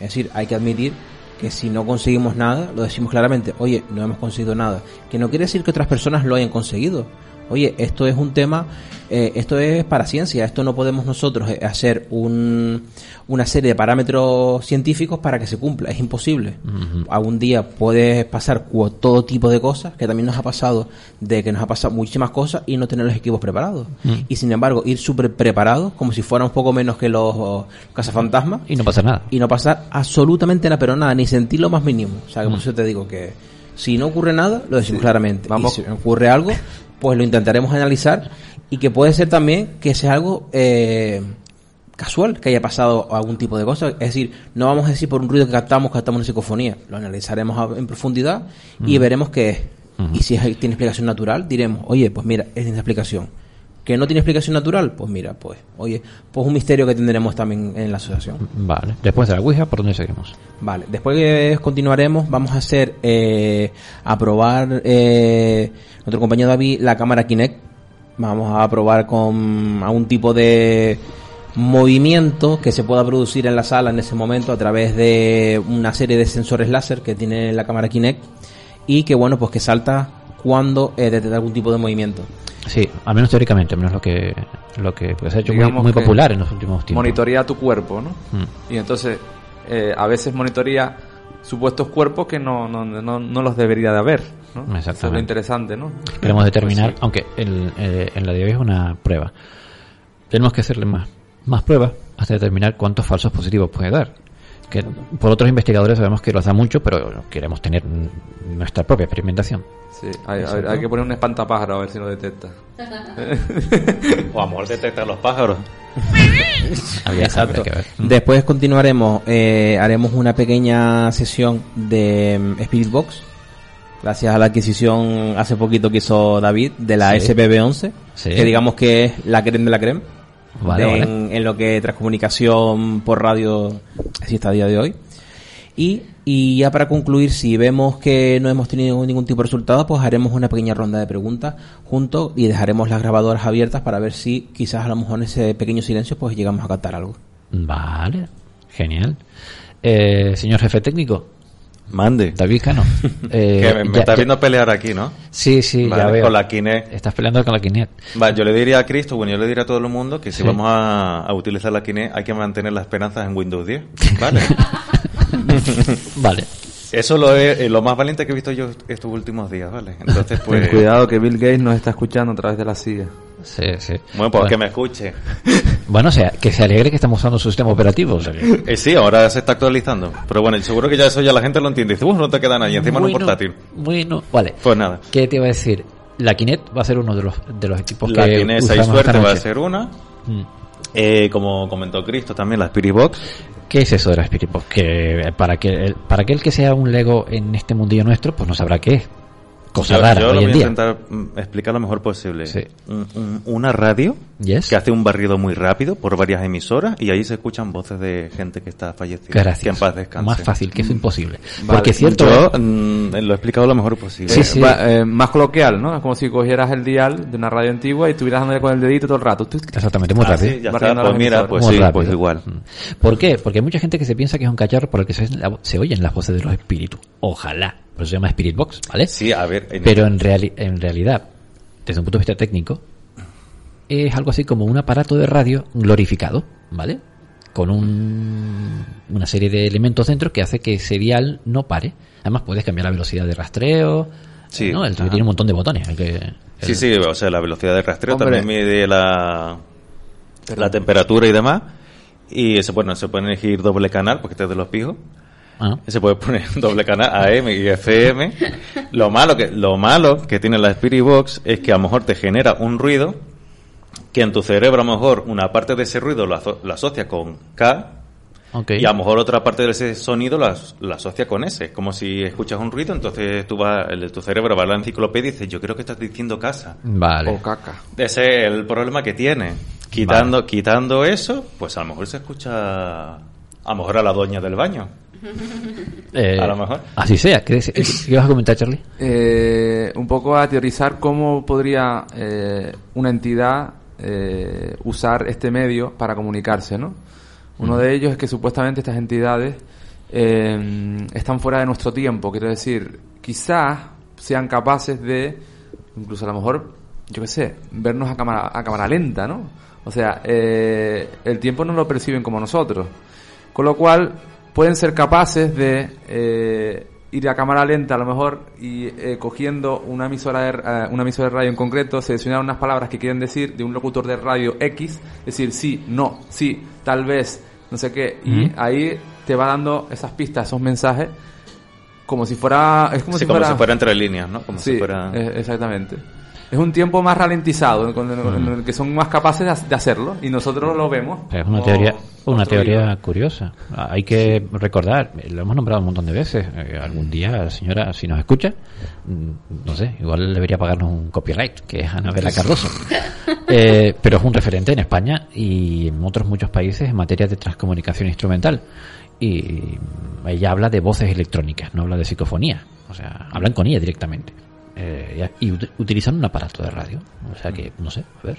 Es decir, hay que admitir que si no conseguimos nada, lo decimos claramente, oye, no hemos conseguido nada. Que no quiere decir que otras personas lo hayan conseguido. Oye, esto es un tema, eh, esto es para ciencia, esto no podemos nosotros eh, hacer un, una serie de parámetros científicos para que se cumpla, es imposible. Algún día puede pasar todo tipo de cosas, que también nos ha pasado, de que nos ha pasado muchísimas cosas y no tener los equipos preparados. Y sin embargo, ir súper preparados, como si fueran un poco menos que los oh, cazafantasmas, Y no pasa nada. y no pasar absolutamente nada, pero nada, ni sentir lo más mínimo. O sea, que por eso te digo que si no ocurre nada, lo decimos claramente. Vamos- Y si ocurre algo, (laughs) pues lo intentaremos analizar y que puede ser también que sea algo eh, casual, que haya pasado algún tipo de cosa. Es decir, no vamos a decir por un ruido que captamos, que captamos una psicofonía. Lo analizaremos en profundidad y veremos qué es. Y si es- tiene explicación natural, diremos, oye, pues mira, es esta explicación. ¿Que no tiene explicación natural? Pues mira, pues, oye, pues un misterio que tendremos también en la asociación. Vale. Después de la Ouija, ¿por dónde seguimos? Vale, después que continuaremos, vamos a hacer, eh, a probar, eh, nuestro compañero David, la cámara Kinect. Vamos a probar con algún tipo de movimiento que se pueda producir en la sala en ese momento a través de una serie de sensores láser que tiene la cámara Kinect y que bueno, pues que salta cuando eh, detecta algún tipo de movimiento. Sí, al menos teóricamente, al menos lo que, lo que pues, se ha hecho muy, popular en los últimos tiempos. Monitorea tu cuerpo, ¿no? Mm. Y entonces, eh, a veces monitorea supuestos cuerpos que no, no, no, no los debería de haber, ¿no? Eso es lo Exactamente. interesante, ¿no? Queremos determinar, Pues sí. aunque el, eh, en la de hoy es una prueba, tenemos que hacerle más, más pruebas hasta determinar cuántos falsos positivos puede dar. Que por otros investigadores sabemos que los da mucho, pero queremos tener nuestra propia experimentación. Sí, hay, hay- hay que poner un espantapájaro a ver si lo detecta. (laughs) O a lo mejor detecta los pájaros. (laughs) Exacto. que ver. Mm. Después continuaremos, eh, haremos una pequeña sesión de mm, Spirit Box, gracias a la adquisición hace poquito que hizo David de la Sí. SPB11, Sí. que digamos que es la creme de la creme, Vale, de- vale. En, en lo que transcomunicación por radio existe a día de hoy. Y, y ya para concluir, si vemos que no hemos tenido ningún tipo de resultado, pues haremos una pequeña ronda de preguntas juntos y dejaremos las grabadoras abiertas para ver si quizás a lo mejor en ese pequeño silencio pues llegamos a captar algo. Vale, genial. Eh, señor jefe técnico, Mande. David Cano. (laughs) eh, que me, me ya- estás ya- viendo pelear aquí, ¿no? Sí, sí, Vale, ya veo. Con la Kinect. Estás peleando con la Kinect. Yo le diría a Cristo, bueno, yo le diría a todo el mundo que si Sí. vamos a, a utilizar la Kinect hay que mantener las esperanzas en Windows 10. ¿Vale? (laughs) Vale. Eso lo es eh, lo más valiente que he visto yo estos últimos días, ¿vale? Entonces, pues... Ten cuidado que Bill Gates nos está escuchando a través de la CIA. Sí, sí. Bueno, pues que me escuche. (laughs) Bueno, o sea, que se alegre que estamos usando su sistema operativo. o sea que- Eh, sí, ahora se está actualizando. Pero bueno, seguro que ya eso ya la gente lo entiende. Dice, "Uf, no te queda nadie, encima no es Bueno, portátil. Bueno, vale. Pues nada. ¿Qué te iba a decir? La Kinect va a ser uno de los, de los equipos La que Kinect, si hay suerte, va a ser una. Mm. Eh, como comentó Cristo también, la Spirit Box. ¿Qué es eso de la Spirit Box? Que eh, para que el- para aquel que sea un Lego en este mundillo nuestro, pues no sabrá qué es. Cosa yo, rara yo hoy lo en voy a día. intentar mm, explicar lo mejor posible. Sí. Un- un- una radio Yes. que hace un barrido muy rápido por varias emisoras y ahí se escuchan voces de gente que está fallecida. Gracias. Que en paz descanse. Más fácil, que es imposible. Vale, Porque cierto. Yo ¿eh? mm, lo he explicado lo mejor posible. Sí, sí. Va, eh, más coloquial, ¿no? Es como si cogieras el dial de una radio antigua y estuvieras dándole con el dedito todo el rato. Exactamente, muy Ah, rápido. sí, ya está. Pues mira, pues Muy sí, rápido. pues igual. Mm. ¿Por qué? Porque hay mucha gente que se piensa que es un cacharro por el que se, se oyen las voces de los espíritus. Ojalá. Por eso se llama Spirit Box, ¿vale? Sí, a ver. en- Pero en, reali- en realidad, desde un punto de vista técnico, es algo así como un aparato de radio glorificado, ¿vale? Con un- una serie de elementos dentro que hace que ese dial no pare. Además, puedes cambiar la velocidad de rastreo. Sí, ¿no? El tiene un montón de botones. el que- Sí, el- sí, o sea, la velocidad de rastreo Hombre. también mide la, la temperatura y demás. Y se, bueno, se puede elegir doble canal, porque este es de los pijos. Ah, Se puede poner (laughs) doble canal AM y FM. Lo malo que, lo malo que tiene la Spirit Box es que a lo mejor te genera un ruido que en tu cerebro a lo mejor una parte de ese ruido lo, aso- lo asocia con K y a lo mejor otra parte de ese sonido la, la asocia con S. Como si escuchas un ruido, entonces tú vas, el, tu cerebro va a la enciclopedia y dice, yo creo que estás diciendo casa. Vale. O caca. Ese es el problema que tiene. Quitando, quitando eso, pues a lo mejor se escucha a lo mejor a la doña del baño. (laughs) Eh, a lo mejor. Así sea. ¿Qué, qué- qué vas a comentar, Charlie? Eh, un poco a teorizar cómo podría eh, una entidad eh, usar este medio para comunicarse, ¿no? Uno de ellos es que supuestamente estas entidades eh, están fuera de nuestro tiempo, quiero decir, quizás sean capaces de, incluso a lo mejor, yo qué sé, vernos a cámara, a cámara lenta, ¿no? O sea, eh, el tiempo no lo perciben como nosotros. Con lo cual, pueden ser capaces de eh, ir a cámara lenta a lo mejor y eh, cogiendo una emisora, de, eh, una emisora de radio en concreto, seleccionar unas palabras que quieren decir de un locutor de radio X, decir sí, no, sí, tal vez, no sé qué, y ahí te va dando esas pistas, esos mensajes, como si fuera... Es como Sí, si como fuera... si fuera entre líneas, ¿no? Como Sí, si fuera... exactamente. Es un tiempo más ralentizado, con con el que son más capaces de, ha- de hacerlo y nosotros lo vemos. Es una teoría, una teoría curiosa. Ah, Hay que recordar, lo hemos nombrado un montón de veces. eh, algún día, señora, si nos escucha, mm, no sé, igual debería pagarnos un copyright, que es Anabela Cardoso. (laughs) Eh, pero es un referente en España y en otros muchos países en materia de transcomunicación instrumental. Y ella habla de voces electrónicas, no habla de psicofonía. O sea, hablan con ella directamente. Eh, y ut- utilizan un aparato de radio. O sea que, no sé, a ver.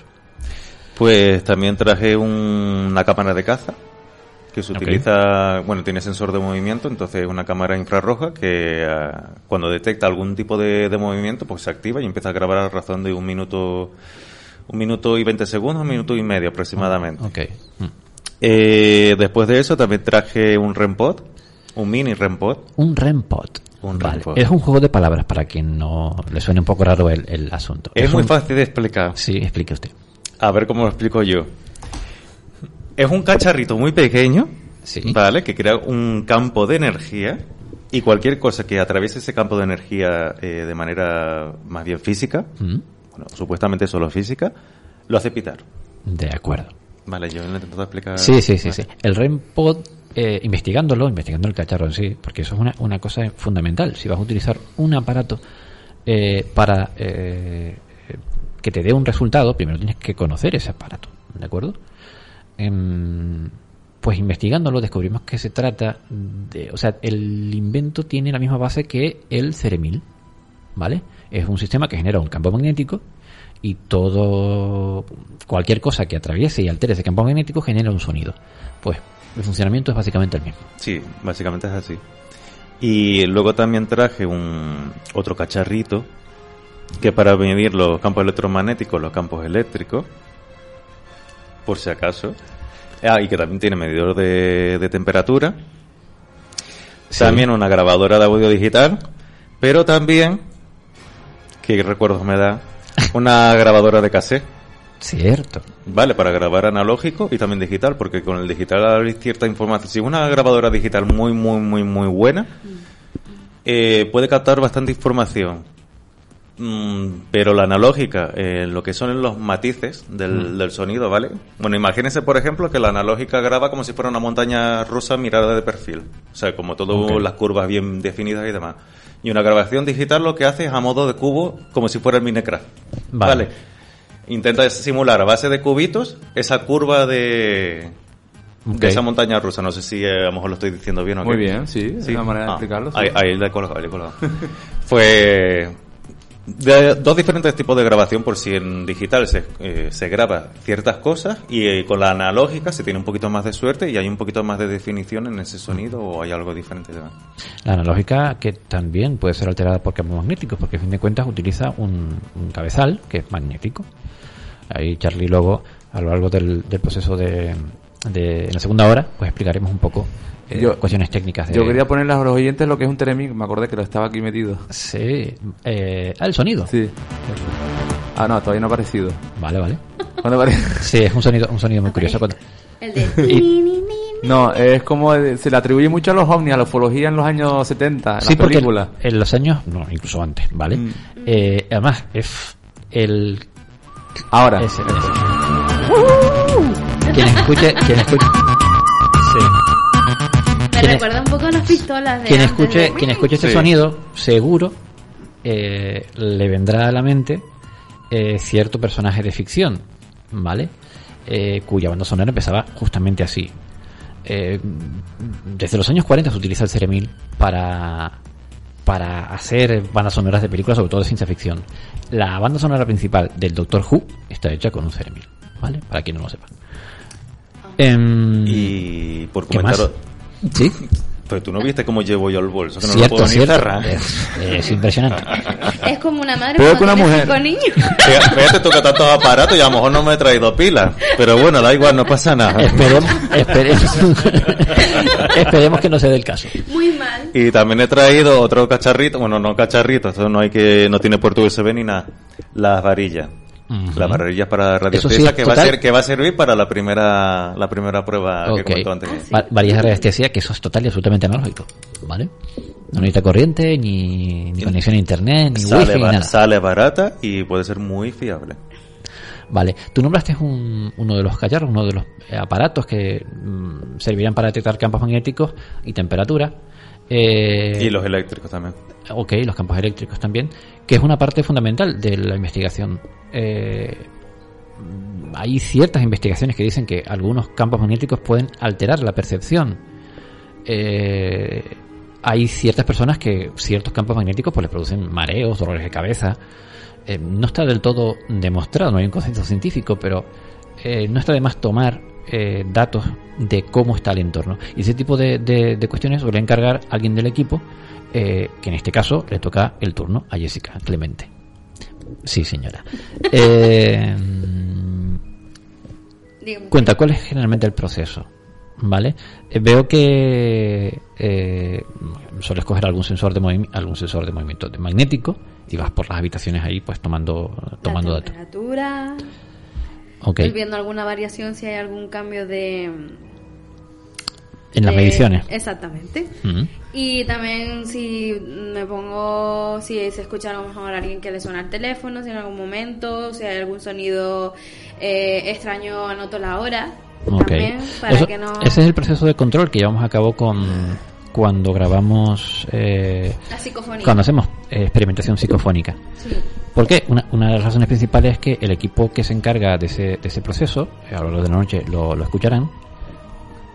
Pues también traje un- una cámara de caza que se utiliza, bueno, tiene sensor de movimiento, entonces es una cámara infrarroja que ah, cuando detecta algún tipo de, de movimiento, pues se activa y empieza a grabar a razón de un minuto, un minuto y 20 segundos, un minuto y medio aproximadamente. Ok. Mm. Eh, después de eso también traje un REMPod, un mini REMPod. Un REMPod. Un Vale. REMPod. Es un juego de palabras para quien no le suene un poco raro el, el asunto. Es, muy un- fácil de explicar. Sí, explique usted. A ver cómo lo explico yo. Es un cacharrito muy pequeño, Sí. ¿vale? Que crea un campo de energía y cualquier cosa que atraviese ese campo de energía eh, de manera más bien física, Mm, bueno, supuestamente solo física, lo hace pitar. De acuerdo. Vale, yo lo he intentado explicar. Sí, sí, sí, sí. El REMPod, eh, investigándolo, investigando el cacharro en sí, porque eso es una, una cosa fundamental. Si vas a utilizar un aparato eh, para eh, que te dé un resultado, primero tienes que conocer ese aparato, ¿de acuerdo? Em, pues investigándolo descubrimos que se trata de, o sea, el invento tiene la misma base que el Ceremil, ¿vale? Es un sistema que genera un campo magnético y todo, cualquier cosa que atraviese y altere ese campo magnético genera un sonido. Pues el funcionamiento es básicamente el mismo. Sí, básicamente es así. Y luego también traje un otro cacharrito que para medir los campos electromagnéticos, los campos eléctricos, por si acaso. Ah, y que también tiene medidor de, de temperatura. También una grabadora de audio digital, pero también, que recuerdos me da, una grabadora de cassette. Cierto. Vale, para grabar analógico y también digital, porque con el digital hay cierta información. Si una grabadora digital muy, muy, muy, muy buena, eh, puede captar bastante información. Mm, pero la analógica, eh, lo que son los matices del, del sonido, ¿vale? Bueno, imagínense, por ejemplo, que la analógica graba como si fuera una montaña rusa mirada de perfil. O sea, como todas las curvas bien definidas y demás. Y una grabación digital lo que hace es a modo de cubo, como si fuera el Minecraft. Vale. ¿Vale? Intenta simular a base de cubitos esa curva de, esa montaña rusa. No sé si eh, a lo mejor lo estoy diciendo bien o Muy qué. bien, sí, es una manera de Ah, explicarlo, sí. Ahí, ahí le he colgado, le he colgado. Pues (laughs) de- dos diferentes tipos de grabación por si en digital se, eh, se graba ciertas cosas y eh, con la analógica se tiene un poquito más de suerte y hay un poquito más de definición en ese sonido o hay algo diferente. demás. La analógica que también puede ser alterada por campos magnéticos, porque a fin de cuentas utiliza un, un cabezal que es magnético. Ahí Charlie luego, a lo largo del, del proceso de, de- en la segunda hora, pues explicaremos un poco eh, Yo- cuestiones técnicas. De, Yo quería ponerle a los oyentes lo que es un Teremic, me acordé que lo estaba aquí metido. Sí. Eh, ah, el sonido. Sí. Ah, no, todavía no ha aparecido. Vale, vale. ¿Cuándo apare- Sí, es un sonido, un sonido muy curioso. Cuando- El de... (laughs) Y- No, es como de- se le atribuye mucho a los ovnis, a la ufología en los años 70, en sí, las porque películas. en los años, no, incluso antes, ¿vale? Mm. Eh, además, es el Ahora. Ese, ese. Quien escuche, quien escuche. Sí. Me recuerda un poco a las pistolas de Quien escuche, ¿no? quien escuche este Sí. sonido, seguro eh, le vendrá a la mente eh, cierto personaje de ficción, ¿vale? Eh, cuya banda sonora empezaba justamente así. Eh, desde los años 40 se utiliza el Ceremil para para hacer bandas sonoras de películas, sobre todo de ciencia ficción. La banda sonora principal del Doctor Who está hecha con un Ceremil, ¿vale? Para quien no lo sepa. Em, Y por ¿Qué comentar... más? Sí. Pero tú no viste cómo llevo yo el bolso, que no cierto, lo puedo ni cierto. cerrar. Es, es impresionante. (laughs) Es como una madre Peor que una mujer. cinco niños. (laughs) Fíjate, que tantos aparatos y a lo mejor no me he traído pilas. Pero bueno, da igual, no pasa nada. Esperemos, (laughs) esperemos, esperemos que no se dé el caso. Muy mal. Y también he traído otro cacharrito, bueno, no cacharrito, esto no hay que, no tiene puerto USB ni nada. Las varillas. Ujú. Las varillas para Eso radiestesia sí, que va a total. ser, que va a servir para la primera, la primera prueba Ok. que comentó antes. Va- Varillas de radiestesia, que eso es total y absolutamente analógico, ¿vale? No necesita corriente, ni, ni conexión a internet, ni Sale, wifi, ni ba- nada. sale barata y puede ser muy fiable. Vale, tú nombraste un- uno de los cacharros, uno de los eh, aparatos que mm, servirán para detectar campos magnéticos y temperatura. Eh, Y los eléctricos también. Ok, los campos eléctricos también, que es una parte fundamental de la investigación. Eh, hay ciertas investigaciones que dicen que algunos campos magnéticos pueden alterar la percepción. Eh, hay ciertas personas que ciertos campos magnéticos pues les producen mareos, dolores de cabeza. Eh, no está del todo demostrado, no hay un consenso científico, pero eh, no está de más tomar eh, datos de cómo está el entorno. Y ese tipo de, de- de cuestiones suele encargar a alguien del equipo, eh, que en este caso le toca el turno a Jessica Clemente. Sí, señora. (laughs) Eh, Dígame. cuenta, ¿cuál es generalmente el proceso? ¿Vale? Eh, veo que eh, sueles coger algún sensor de algún sensor de movimiento de magnético y vas por las habitaciones ahí pues tomando tomando la datos. Estoy viendo alguna variación, si hay algún cambio de... En las mediciones. Exactamente. Y también si me pongo, si se escucha a lo mejor a alguien que le suena el teléfono, si en algún momento, si hay algún sonido eh, extraño, anoto la hora. Ok. También, para Eso- que no... Ese es el proceso de control que llevamos a cabo con cuando grabamos eh, La psicofonía. cuando hacemos eh, experimentación psicofónica. Sí. ¿Por qué? Una, una de las razones principales es que el equipo que se encarga de ese, de ese proceso, a lo largo de la noche lo, lo escucharán,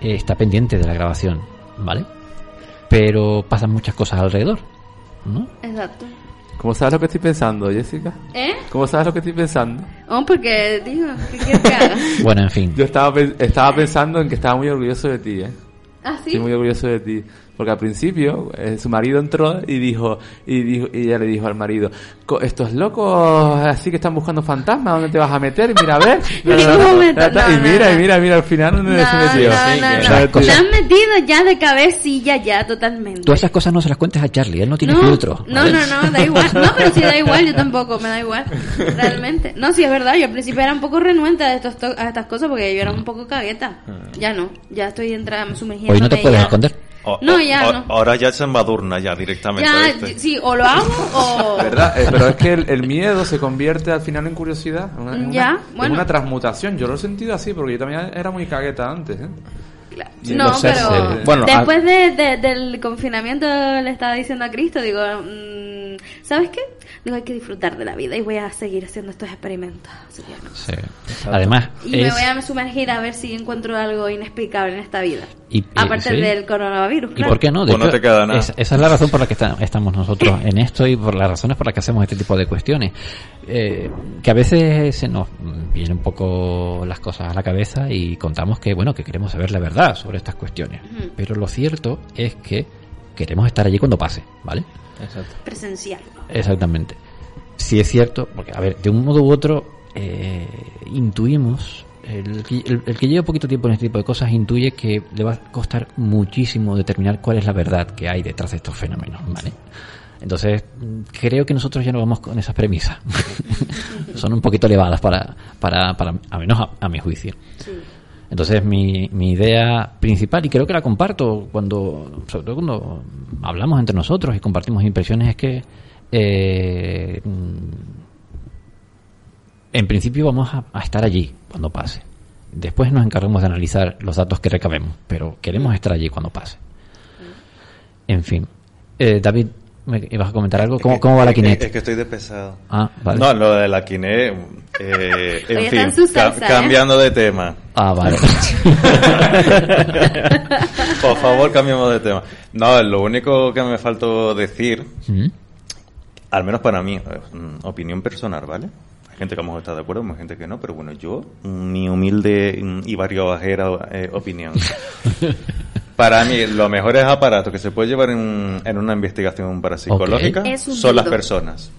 eh, está pendiente de la grabación, ¿vale? Pero pasan muchas cosas alrededor, ¿no? Exacto. ¿Cómo sabes lo que estoy pensando, Jessica? ¿Eh? ¿Cómo sabes lo que estoy pensando? Oh, porque, digo, ¿qué quieres que haga? (laughs) Bueno, en fin. Yo estaba, estaba pensando en que estaba muy orgulloso de ti, ¿eh? ¿Ah, sí? Estoy muy orgulloso de ti. Porque al principio eh, su marido entró y dijo, y dijo, y ella le dijo al marido, "Co- estos locos así que están buscando fantasmas, ¿dónde te vas a meter? Mira, a ver. (laughs) Y no, mira, no, y mira, mira, al final dónde No, se metió. no, no, no. han metido ya de cabecilla ya totalmente. Tú esas cosas no se las cuentes a Charlie, él no tiene no, filtro. No, ¿vale? no, no, da igual. No, pero sí da igual, yo tampoco, me da igual. Realmente. No, sí es verdad, yo al principio era un poco renuente a, estos to- a estas cosas porque yo era un poco cagueta. Ya no, ya estoy entrando, sumergiendo. Hoy no te puedes esconder. O- No, ya o- no. Ahora ya se embadurna ya directamente. Ya, ¿viste? sí, o lo hago o... (laughs) ¿Verdad? Eh, pero es que el, el miedo se convierte al final en curiosidad. en una- en una- Ya, en bueno. una transmutación. Yo lo he sentido así porque yo también era muy cagueta antes, ¿eh? No, pero sí. Bueno, después de, de- del confinamiento le estaba diciendo a Cristo, digo, mm, ¿sabes qué? Digo, hay que disfrutar de la vida y voy a seguir haciendo estos experimentos. Así que no. Sí. Además, Y me voy a sumergir a ver si encuentro algo inexplicable en esta vida. Y- y- Aparte sí. del coronavirus, ¿Y por qué no? De Pues no te queda nada. es- esa es la razón por la que está- estamos nosotros en esto y por las razones por las que hacemos este tipo de cuestiones. Eh, que a veces se nos vienen un poco las cosas a la cabeza y contamos que, bueno, que queremos saber la verdad sobre estas cuestiones. Pero lo cierto es que queremos estar allí cuando pase, ¿vale? Presencial. Exactamente. Si es cierto, porque, a ver, de un modo u otro, eh, intuimos, el, que- el- el que lleva poquito tiempo en este tipo de cosas intuye que le va a costar muchísimo determinar cuál es la verdad que hay detrás de estos fenómenos, ¿vale? Entonces, creo que nosotros ya no vamos con esas premisas. (laughs) Son un poquito elevadas para, para, para a menos a, a mi juicio. Entonces mi, mi idea principal, y creo que la comparto cuando, sobre todo cuando hablamos entre nosotros y compartimos impresiones, es que eh, en principio vamos a, a estar allí cuando pase. Después nos encargamos de analizar los datos que recabemos, pero queremos estar allí cuando pase. En fin. Eh, David, ¿me ibas a comentar algo? ¿Cómo, cómo va la Kinect? Es que estoy de pesado. Ah, vale. No, lo de la Kinect, eh, en fin, ca- salsa, ¿eh? cambiando de tema. Ah, vale. (laughs) Por favor, cambiemos de tema. No, lo único que me faltó decir, Mm. al menos para mí, eh, mm, opinión personal, ¿vale? Hay gente que vamos a estar de acuerdo, hay gente que no, pero bueno, yo, mi humilde y variobajera eh, opinión. (laughs) Para mí, los mejores aparatos que se puede llevar en, en una investigación parapsicológica son las personas.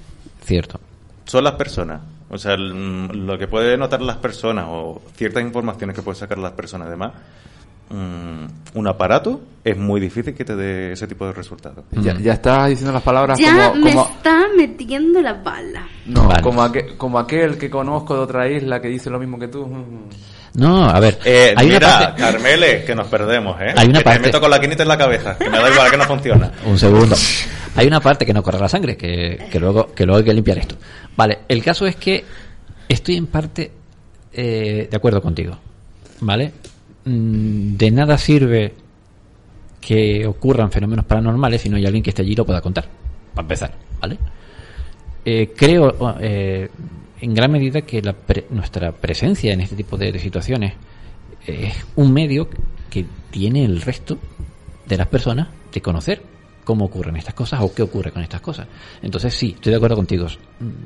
Cierto. Son las personas. O sea, el- mm, lo que puede notar las personas o ciertas informaciones que pueden sacar las personas, además, mm, un aparato es muy difícil que te dé ese tipo de resultados. Ya, ya estás diciendo las palabras Ya como, me como, está metiendo la bala. no, Vale. como, aquel, como aquel que conozco de otra isla que dice lo mismo que tú. No, a ver. Eh, hay mira, una parte... Carmele, que nos perdemos, ¿eh? Hay una que parte- te meto con la quinita en la cabeza, que me da igual que no funciona. (laughs) Un segundo. Hay una parte que no corre la sangre, que, que luego, que luego hay que limpiar esto. Vale, el caso es que estoy en parte eh, de acuerdo contigo. ¿Vale? Mm, De nada sirve que ocurran fenómenos paranormales si no hay alguien que esté allí y lo pueda contar. Para empezar, ¿vale? Eh, creo eh, en gran medida que la pre- nuestra presencia en este tipo de, situaciones es un medio que tiene el resto de las personas de conocer cómo ocurren estas cosas o qué ocurre con estas cosas. Entonces sí, estoy de acuerdo contigo,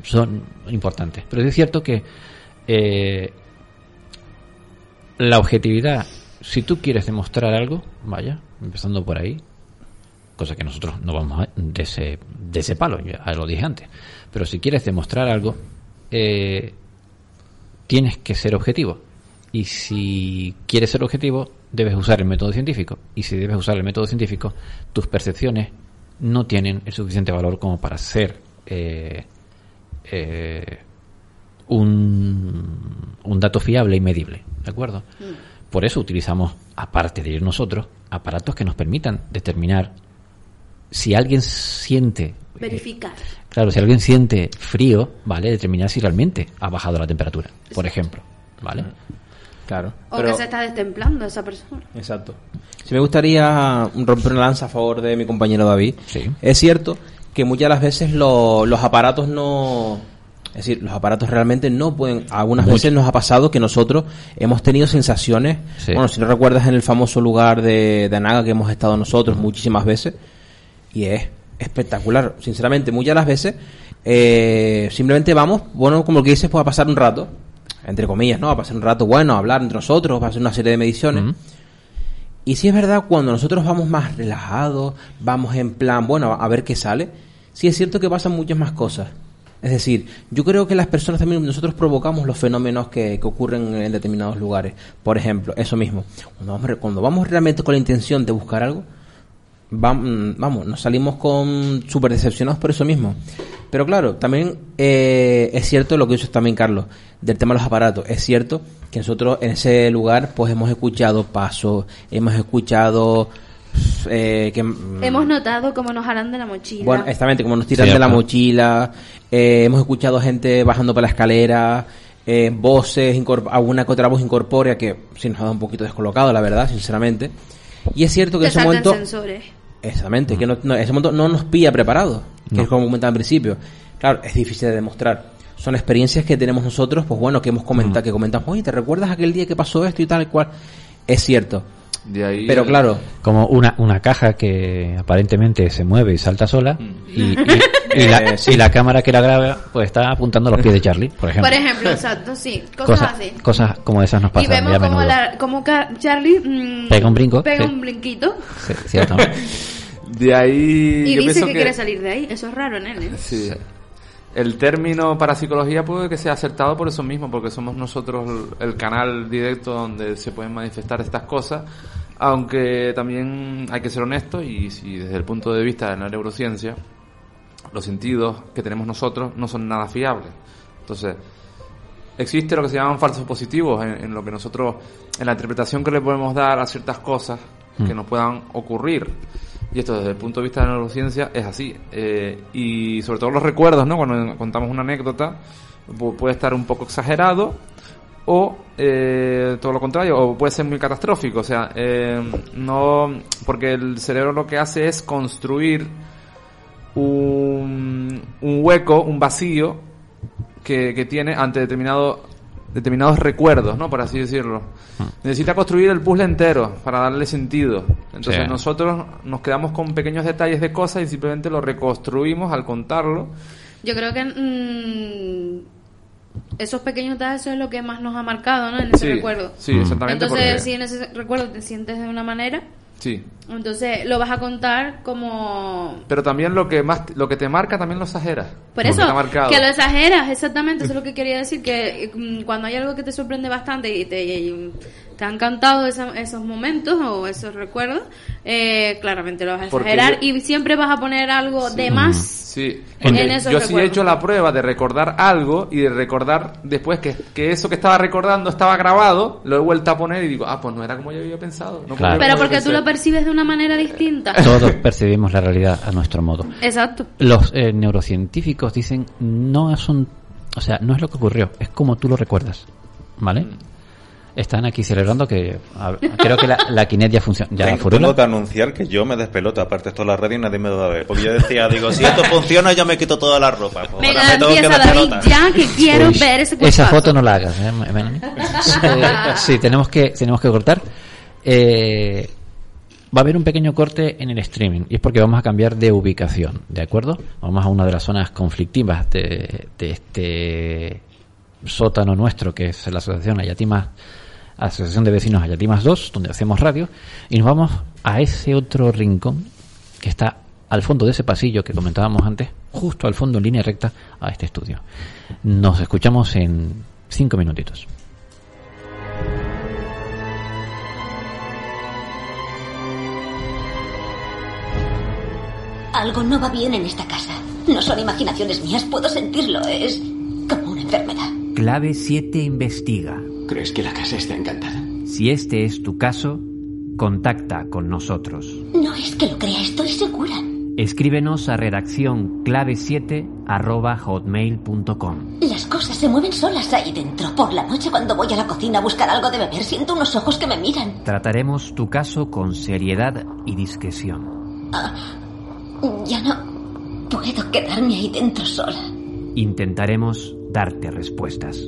son importantes. Pero es cierto que eh, la objetividad, si tú quieres demostrar algo, vaya, empezando por ahí, cosa que nosotros no vamos a, de, ese, de ese palo, ya lo dije antes, pero si quieres demostrar algo, eh, tienes que ser objetivo. Y si quieres ser objetivo, debes usar el método científico. Y si debes usar el método científico, tus percepciones no tienen el suficiente valor como para ser eh, eh, un, un dato fiable y medible. ¿De acuerdo? Por eso utilizamos, aparte de ir nosotros, aparatos que nos permitan determinar si alguien siente Verificar. Claro, si alguien siente frío, ¿vale? Determinar si realmente ha bajado la temperatura, por ejemplo, ¿vale? Claro. O que se está destemplando esa persona. Exacto. Si me gustaría romper una lanza a favor de mi compañero David. Sí. Es cierto que muchas de las veces lo- los aparatos no... Es decir, los aparatos realmente no pueden... Algunas Mucho. veces nos ha pasado que nosotros hemos tenido sensaciones... Sí. Bueno, si no recuerdas en el famoso lugar de, de Anaga que hemos estado nosotros muchísimas veces. Y es espectacular. Sinceramente, muchas de las veces eh, simplemente vamos, bueno, como lo que dices, pues a pasar un rato. Entre comillas, ¿no? A pasar un rato bueno, a hablar entre nosotros, a hacer una serie de mediciones. Y si es verdad, cuando nosotros vamos más relajados, vamos en plan, bueno, a ver qué sale, sí es cierto que pasan muchas más cosas. Es decir, yo creo que las personas también, nosotros provocamos los fenómenos que, que ocurren en determinados lugares. Por ejemplo, eso mismo. Cuando vamos, cuando vamos realmente con la intención de buscar algo, vamos, nos salimos con súper decepcionados por eso mismo. Pero claro, también eh, es cierto lo que dices también, Carlos, del tema de los aparatos. Es cierto que nosotros en ese lugar pues hemos escuchado pasos, hemos escuchado eh, que... mm, Hemos notado cómo nos harán de la mochila. bueno, exactamente, como nos tiran Sí, de la mochila, eh, hemos escuchado gente bajando por la escalera, eh, voces, alguna que otra voz incorpórea que sí nos ha dado un poquito descolocado, la verdad, sinceramente. Y es cierto que Te en ese momento... sensores. Exactamente, que no, no- ese momento no nos pilla preparados, que No. es como comentaba al principio. Claro, es difícil de demostrar. Son experiencias que tenemos nosotros, pues bueno, que hemos comentado, que comentamos, oye, ¿te recuerdas aquel día que pasó esto y tal cual? Es cierto. De ahí Pero claro, Como una, una caja que aparentemente se mueve y salta sola y, y- (laughs) y la, Eh, sí. y la cámara que la graba pues está apuntando a los pies de Charlie, por ejemplo. Por ejemplo, exacto, sí. Cosas, cosas, así. cosas como esas nos Y pasan vemos muy a como, menudo. la, como Charlie mm, Pega un brinco, Pega sí. un brinquito. Sí, ciertamente. (laughs) De ahí. Y yo dice pienso que, quiere salir de ahí. Eso es raro en él, ¿eh? Sí. El término parapsicología puede que sea acertado por eso mismo, porque somos nosotros el, canal directo donde se pueden manifestar estas cosas, aunque también hay que ser honesto y si desde el punto de vista de la neurociencia, los sentidos que tenemos nosotros no son nada fiables. Entonces, existe lo que se llaman falsos positivos en, en lo que nosotros, en la interpretación que le podemos dar a ciertas cosas que Mm. nos puedan ocurrir. Y esto desde el punto de vista de la neurociencia es así. Eh, y sobre todo los recuerdos, ¿no? Cuando contamos una anécdota, pu- puede estar un poco exagerado o eh, todo lo contrario, o puede ser muy catastrófico. O sea, eh, no, porque el cerebro lo que hace es construir un, un hueco, un vacío que, que tiene ante determinado, determinados recuerdos, ¿no? Por así decirlo. Necesita construir el puzzle entero para darle sentido. Entonces Sí. nosotros nos quedamos con pequeños detalles de cosas y simplemente lo reconstruimos al contarlo. Yo creo que mm, esos pequeños detalles eso es lo que más nos ha marcado, ¿no? En ese Sí, recuerdo. sí, exactamente, Entonces, porque- si en ese recuerdo te sientes de una manera, Sí. entonces lo vas a contar como... Pero también lo que más lo que te marca también lo exageras. Por eso, que lo exageras, exactamente, eso es lo que quería decir, que mm, cuando hay algo que te sorprende bastante y te, y te han cantado esa- esos momentos o esos recuerdos, eh, claramente lo vas a exagerar yo- y siempre vas a poner algo de más. Sí, En esos yo sí he hecho la prueba de recordar algo y de recordar después que, que eso que estaba recordando estaba grabado, lo he vuelto a poner y digo, ah, pues no era como yo había pensado. No Claro. Pero porque tú lo percibes de una manera distinta. (laughs) Todos percibimos la realidad a nuestro modo. Exacto. Los eh, neurocientíficos dicen no son, o sea, no es lo que ocurrió, es como tú lo recuerdas, ¿vale? Están aquí celebrando que a- creo que la, la Kinect ya funciona. Ya Tengo, que anunciar que yo me despelota, aparte esto en la radio y nadie me lo va a ver. Porque yo decía, digo, si esto funciona yo me quito toda la ropa. Pues ahora me tengo que David ya que quiero Uy, ver ese Esa foto no la hagas, ¿eh? Eh, (laughs) sí, tenemos que, tenemos que cortar. Eh, va a haber un pequeño corte en el streaming y es porque vamos a cambiar de ubicación, ¿de acuerdo? Vamos a una de las zonas conflictivas de, de este sótano nuestro, que es la asociación Ayatimas, Asociación de Vecinos Ayatimas 2, donde hacemos radio, y nos vamos a ese otro rincón que está al fondo de ese pasillo que comentábamos antes, justo al fondo en línea recta a este estudio. Nos escuchamos en cinco minutitos. Algo no va bien en esta casa. No son imaginaciones mías, puedo sentirlo. Es como una enfermedad. Clave 7 investiga. ¿Crees que la casa está encantada? Si este es tu caso, contacta con nosotros. No es que lo crea, estoy segura. Escríbenos a redacción clave7 arroba hotmail.com. Las cosas se mueven solas ahí dentro. Por la noche cuando voy a la cocina a buscar algo de beber, siento unos ojos que me miran. Trataremos tu caso con seriedad y discreción. Ah, ya no puedo quedarme ahí dentro sola. Intentaremos darte respuestas.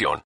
información.